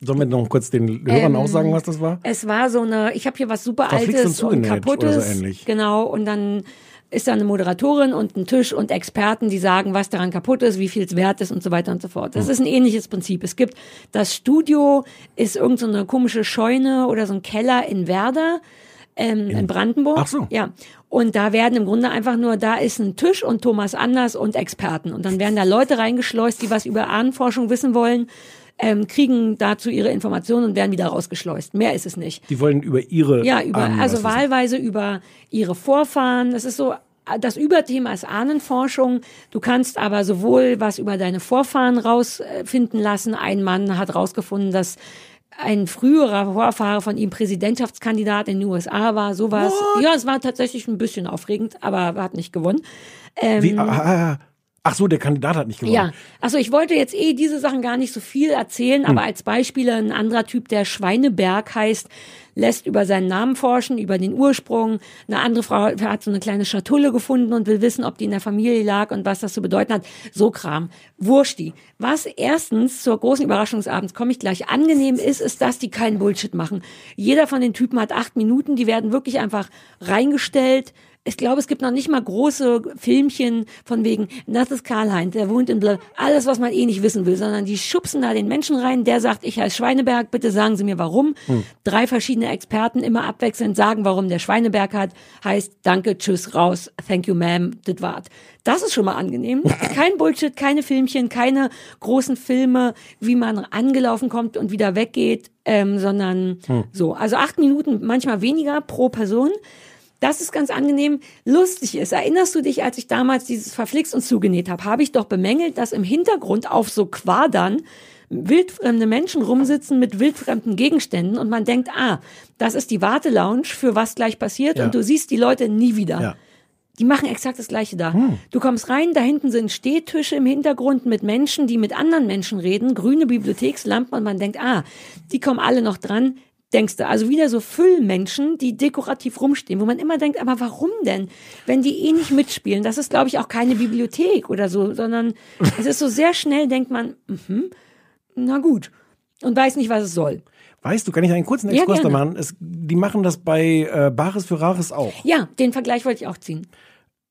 Sollen wir noch kurz den Hörern Ähm, auch sagen, was das war? Es war so eine, ich habe hier was super Verflixt und Altes und, zugenäht Kaputtes. so ähnlich. Genau, und dann ist da eine Moderatorin und ein Tisch und Experten, die sagen, was daran kaputt ist, wie viel es wert ist und so weiter und so fort. Hm. Das ist ein ähnliches Prinzip. Es gibt, das Studio ist irgendeine so eine komische Scheune oder so ein Keller in Werder. Ähm, in, Brandenburg. Ach so. Ja. Und da werden im Grunde einfach nur, da ist ein Tisch und Thomas Anders und Experten. Und dann werden da Leute reingeschleust, die was über Ahnenforschung wissen wollen, ähm, kriegen dazu ihre Informationen und werden wieder rausgeschleust. Mehr ist es nicht. Die wollen über ihre. Ja, über, Ahnen also wahlweise über ihre Vorfahren. Das ist so, das Überthema ist Ahnenforschung. Du kannst aber sowohl was über deine Vorfahren rausfinden lassen. Ein Mann hat rausgefunden, dass ein früherer Vorfahre von ihm Präsidentschaftskandidat in den USA war, sowas. Ja, es war tatsächlich ein bisschen aufregend, aber er hat nicht gewonnen. Wie, ah, ah, ah. Ach so, der Kandidat hat nicht gewonnen. Ja, also ich wollte jetzt eh diese Sachen gar nicht so viel erzählen, Hm. aber als Beispiele ein anderer Typ, der Schweineberg heißt, lässt über seinen Namen forschen, über den Ursprung. Eine andere Frau hat so eine kleine Schatulle gefunden und will wissen, ob die in der Familie lag und was das zu bedeuten hat. So Kram. Wurschti. Was erstens zur großen Überraschung des Abends komme ich gleich angenehm ist, ist, dass die keinen Bullshit machen. Jeder von den Typen hat acht Minuten, die werden wirklich einfach reingestellt. Ich glaube, es gibt noch nicht mal große Filmchen von wegen, das ist Karl-Heinz, der wohnt in Bla, alles, was man eh nicht wissen will, sondern die schubsen da den Menschen rein, der sagt, ich heiße Schweineberg, bitte sagen Sie mir warum. Drei verschiedene Experten immer abwechselnd sagen, warum der Schweineberg hat, heißt, danke, tschüss, raus, thank you, ma'am, das wart. Das ist schon mal angenehm. Kein Bullshit, keine Filmchen, keine großen Filme, wie man angelaufen kommt und wieder weggeht, ähm, sondern so. Also acht Minuten, manchmal weniger pro Person. Das ist ganz angenehm. Lustig ist, erinnerst du dich, als ich damals dieses Verflixt und zugenäht habe, habe ich doch bemängelt, dass im Hintergrund auf so Quadern wildfremde Menschen rumsitzen mit wildfremden Gegenständen und man denkt, ah, das ist die Wartelounge für was gleich passiert Ja. und du siehst die Leute nie wieder. Ja. Die machen exakt das Gleiche da. Du kommst rein, da hinten sind Stehtische im Hintergrund mit Menschen, die mit anderen Menschen reden, grüne Bibliothekslampen und man denkt, ah, die kommen alle noch dran. Denkst du, also wieder so Füllmenschen, die dekorativ rumstehen, wo man immer denkt, aber warum denn? Wenn die eh nicht mitspielen, das ist, glaube ich, auch keine Bibliothek oder so, sondern es ist so sehr schnell, denkt man, mhm, na gut. Und weiß nicht, was es soll. Weißt du, kann ich einen kurzen Ja, Exkurs da gerne. machen? Es, die machen das bei äh, Bares für Rares auch. Ja, den Vergleich wollte ich auch ziehen.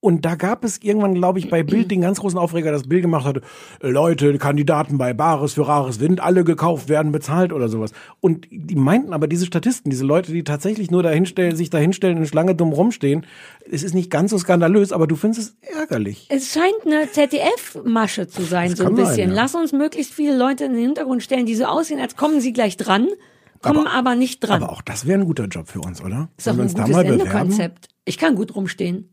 Und da gab es irgendwann, glaube ich, bei Bild den ganz großen Aufreger, dass Bild gemacht hatte, Leute, Kandidaten bei Bares für Rares sind alle gekauft, werden bezahlt oder sowas. Und die meinten aber diese Statisten, diese Leute, die tatsächlich nur dahinstellen, sich dahinstellen und Schlange dumm rumstehen, es ist nicht ganz so skandalös, aber du findest es ärgerlich. Es scheint eine ZDF-Masche zu sein, Das so ein kann sein, bisschen. ja. Lass uns möglichst viele Leute in den Hintergrund stellen, die so aussehen, als kommen sie gleich dran, kommen aber, nicht dran. Aber auch das wäre ein guter Job für uns, oder? ist doch Sollen wir ein gutes? Sendekonzept. Ich kann gut rumstehen.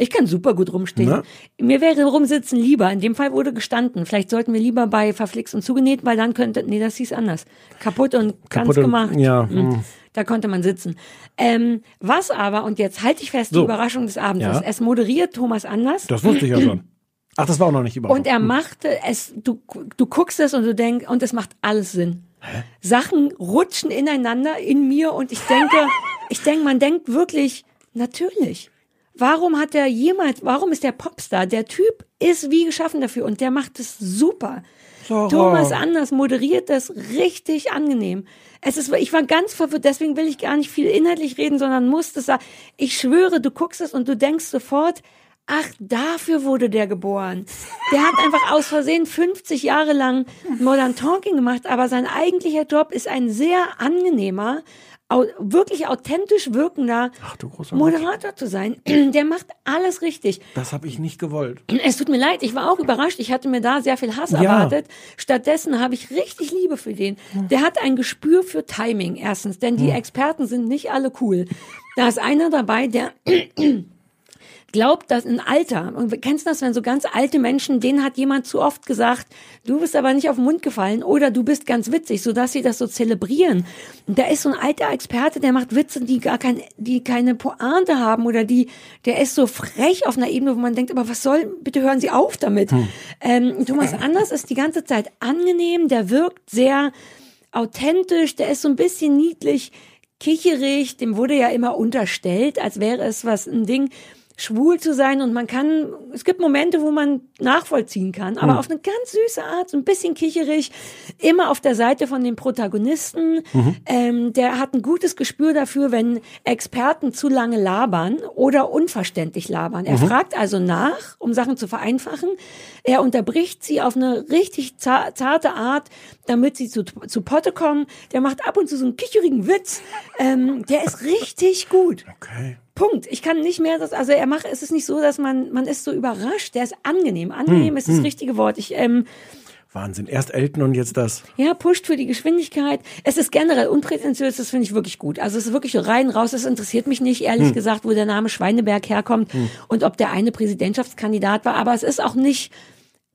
Ich kann super gut rumstehen. Ne? Mir wäre rumsitzen lieber. In dem Fall wurde gestanden. Vielleicht sollten wir lieber bei verflixt und zugenäht, weil dann könnte, nee, das hieß anders. Kaputt und ganz Kaputt und- gemacht. ja, Mhm. hm. Da konnte man sitzen. Ähm, was aber, und jetzt halte ich fest, So. die Überraschung des Abends Ja. ist, es moderiert Thomas Anders. Das wusste ich ja schon. Ach, das war auch noch nicht überraschend. Und er machte es, du, du guckst es und du denkst, und es macht alles Sinn. Sachen rutschen ineinander in mir und ich denke, ich denke, man denkt wirklich, natürlich. Warum hat der jemals, warum ist der Popstar? Der Typ ist wie geschaffen dafür und der macht es super. Sarah. Thomas Anders moderiert das richtig angenehm. Es ist, ich war ganz verwirrt, deswegen will ich gar nicht viel inhaltlich reden, sondern musste sagen, ich schwöre, du guckst es und du denkst sofort, ach, dafür wurde der geboren. Der hat einfach aus Versehen 50 Jahre lang Modern Talking gemacht, aber sein eigentlicher Job ist ein sehr angenehmer, wirklich authentisch wirkender Ach Moderator zu sein. Der macht alles richtig. Das habe ich nicht gewollt. Es tut mir leid, ich war auch überrascht. Ich hatte mir da sehr viel Hass Ja. erwartet. Stattdessen habe ich richtig Liebe für den. Der hat ein Gespür für Timing, erstens, denn die Experten sind nicht alle cool. Da ist einer dabei, der glaubt, dass ein Alter, und kennst du das, wenn so ganz alte Menschen, denen hat jemand zu oft gesagt, du bist aber nicht auf den Mund gefallen oder du bist ganz witzig, sodass sie das so zelebrieren. Und da ist so ein alter Experte, der macht Witze, die gar kein, die keine Pointe haben oder die, der ist so frech auf einer Ebene, wo man denkt, aber was soll, bitte hören Sie auf damit. Ähm, Thomas Anders ist die ganze Zeit angenehm, der wirkt sehr authentisch, der ist so ein bisschen niedlich, kicherig, dem wurde ja immer unterstellt, als wäre es was ein Ding schwul zu sein und man kann, es gibt Momente, wo man nachvollziehen kann, aber auf eine ganz süße Art, so ein bisschen kicherig, immer auf der Seite von den Protagonisten. Ähm, der hat ein gutes Gespür dafür, wenn Experten zu lange labern oder unverständlich labern. Er fragt also nach, um Sachen zu vereinfachen. Er unterbricht sie auf eine richtig za- zarte Art, damit sie zu, zu Potte kommen. Der macht ab und zu so einen kicherigen Witz. Ähm, der ist richtig gut. Okay. Punkt. Ich kann nicht mehr das, also er macht, es ist nicht so, dass man, man ist so überrascht. Der ist angenehm. Angenehm ist das richtige Wort. Ich, ähm, Wahnsinn. Erst Elton und jetzt das. ja, pusht für die Geschwindigkeit. Es ist generell unprätentiös, das finde ich wirklich gut. Also es ist wirklich so rein, raus, es interessiert mich nicht, ehrlich gesagt, wo der Name Schweineberg herkommt und ob der eine Präsidentschaftskandidat war, aber es ist auch nicht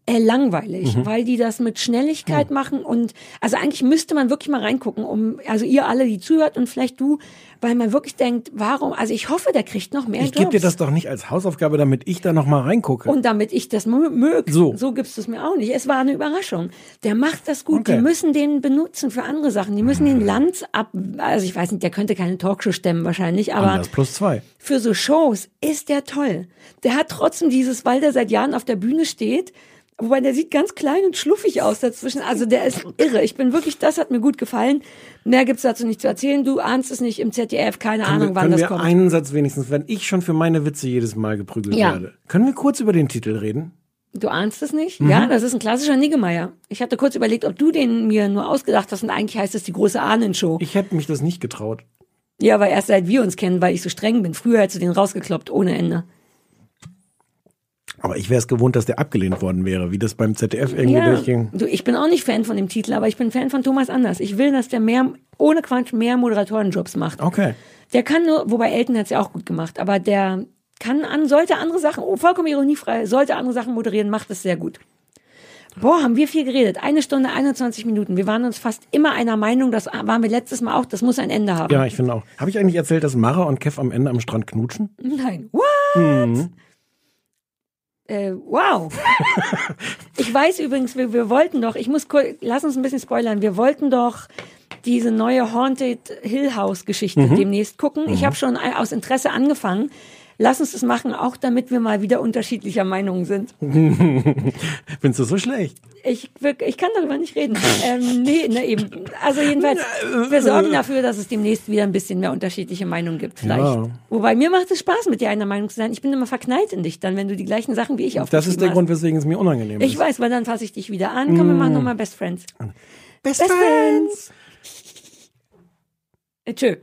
äh, langweilig, weil die das mit Schnelligkeit machen und also eigentlich müsste man wirklich mal reingucken, um also ihr alle, die zuhört und vielleicht du, weil man wirklich denkt, warum? Also ich hoffe, der kriegt noch mehr Ich gebe dir das doch nicht als Hausaufgabe, damit ich da noch mal reingucke. Und damit ich das mö- mög. So. so gibst du es mir auch nicht. Es war eine Überraschung. Der macht das gut. Okay. Die müssen den benutzen für andere Sachen. Die müssen den Lanz ab, also ich weiß nicht, der könnte keine Talkshow stemmen wahrscheinlich, aber Anders plus zwei. für so Shows ist der toll. Der hat trotzdem dieses, weil der seit Jahren auf der Bühne steht, wobei der sieht ganz klein und schluffig aus dazwischen. Also der ist irre. Ich bin wirklich, das hat mir gut gefallen. Mehr gibt's dazu nicht zu erzählen. Du ahnst es nicht im ZDF, keine Können Ahnung, wir, wann das wir kommt. einen Satz wenigstens, wenn ich schon für meine Witze jedes Mal geprügelt Ja. werde. Können wir kurz über den Titel reden? Du ahnst es nicht? Mhm. Ja, das ist ein klassischer Niggemeier. Ich hatte kurz überlegt, ob du den mir nur ausgedacht hast und eigentlich heißt es die große Ahnenshow. Ich hätte mich das nicht getraut. Ja, aber erst seit wir uns kennen, weil ich so streng bin. Früher hättest du den rausgekloppt ohne Ende. Aber ich wäre es gewohnt, dass der abgelehnt worden wäre, wie das beim ZDF irgendwie Ja, durchging. du, ich bin auch nicht Fan von dem Titel, aber ich bin Fan von Thomas Anders. Ich will, dass der mehr, ohne Quatsch, mehr Moderatorenjobs macht. Okay. Der kann nur, wobei Elton hat's ja auch gut gemacht, aber der kann an, sollte andere Sachen, oh, vollkommen ironiefrei, sollte andere Sachen moderieren, macht es sehr gut. Boah, haben wir viel geredet. Eine Stunde, 21 Minuten. Wir waren uns fast immer einer Meinung, das waren wir letztes Mal auch, das muss ein Ende haben. Ja, ich finde auch. Habe ich eigentlich erzählt, dass Mara und Kev am Ende am Strand knutschen? Nein. What? Äh, wow. ich weiß übrigens, wir, wir wollten doch, ich muss, kur- lass uns ein bisschen spoilern, wir wollten doch diese neue Haunted Hill House Geschichte demnächst gucken. Ich habe schon ein- aus Interesse angefangen. Lass uns das machen, auch damit wir mal wieder unterschiedlicher Meinungen sind. Findest du so schlecht? Ich, ich kann darüber nicht reden. ähm, nee, ne, eben. Also jedenfalls, wir sorgen dafür, dass es demnächst wieder ein bisschen mehr unterschiedliche Meinungen gibt. Vielleicht. Ja. Wobei mir macht es Spaß, mit dir einer Meinung zu sein. Ich bin immer verknallt in dich dann, wenn du die gleichen Sachen wie ich aufgeschrieben Das ist der hast. Grund, weswegen es mir unangenehm Ich ist. weiß, weil dann fasse ich dich wieder an. Komm, wir machen nochmal Best Friends. Best, Best Friends. Äh, tschö.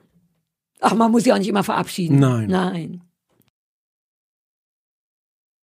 Ach, man muss sich auch nicht immer verabschieden. Nein. Nein.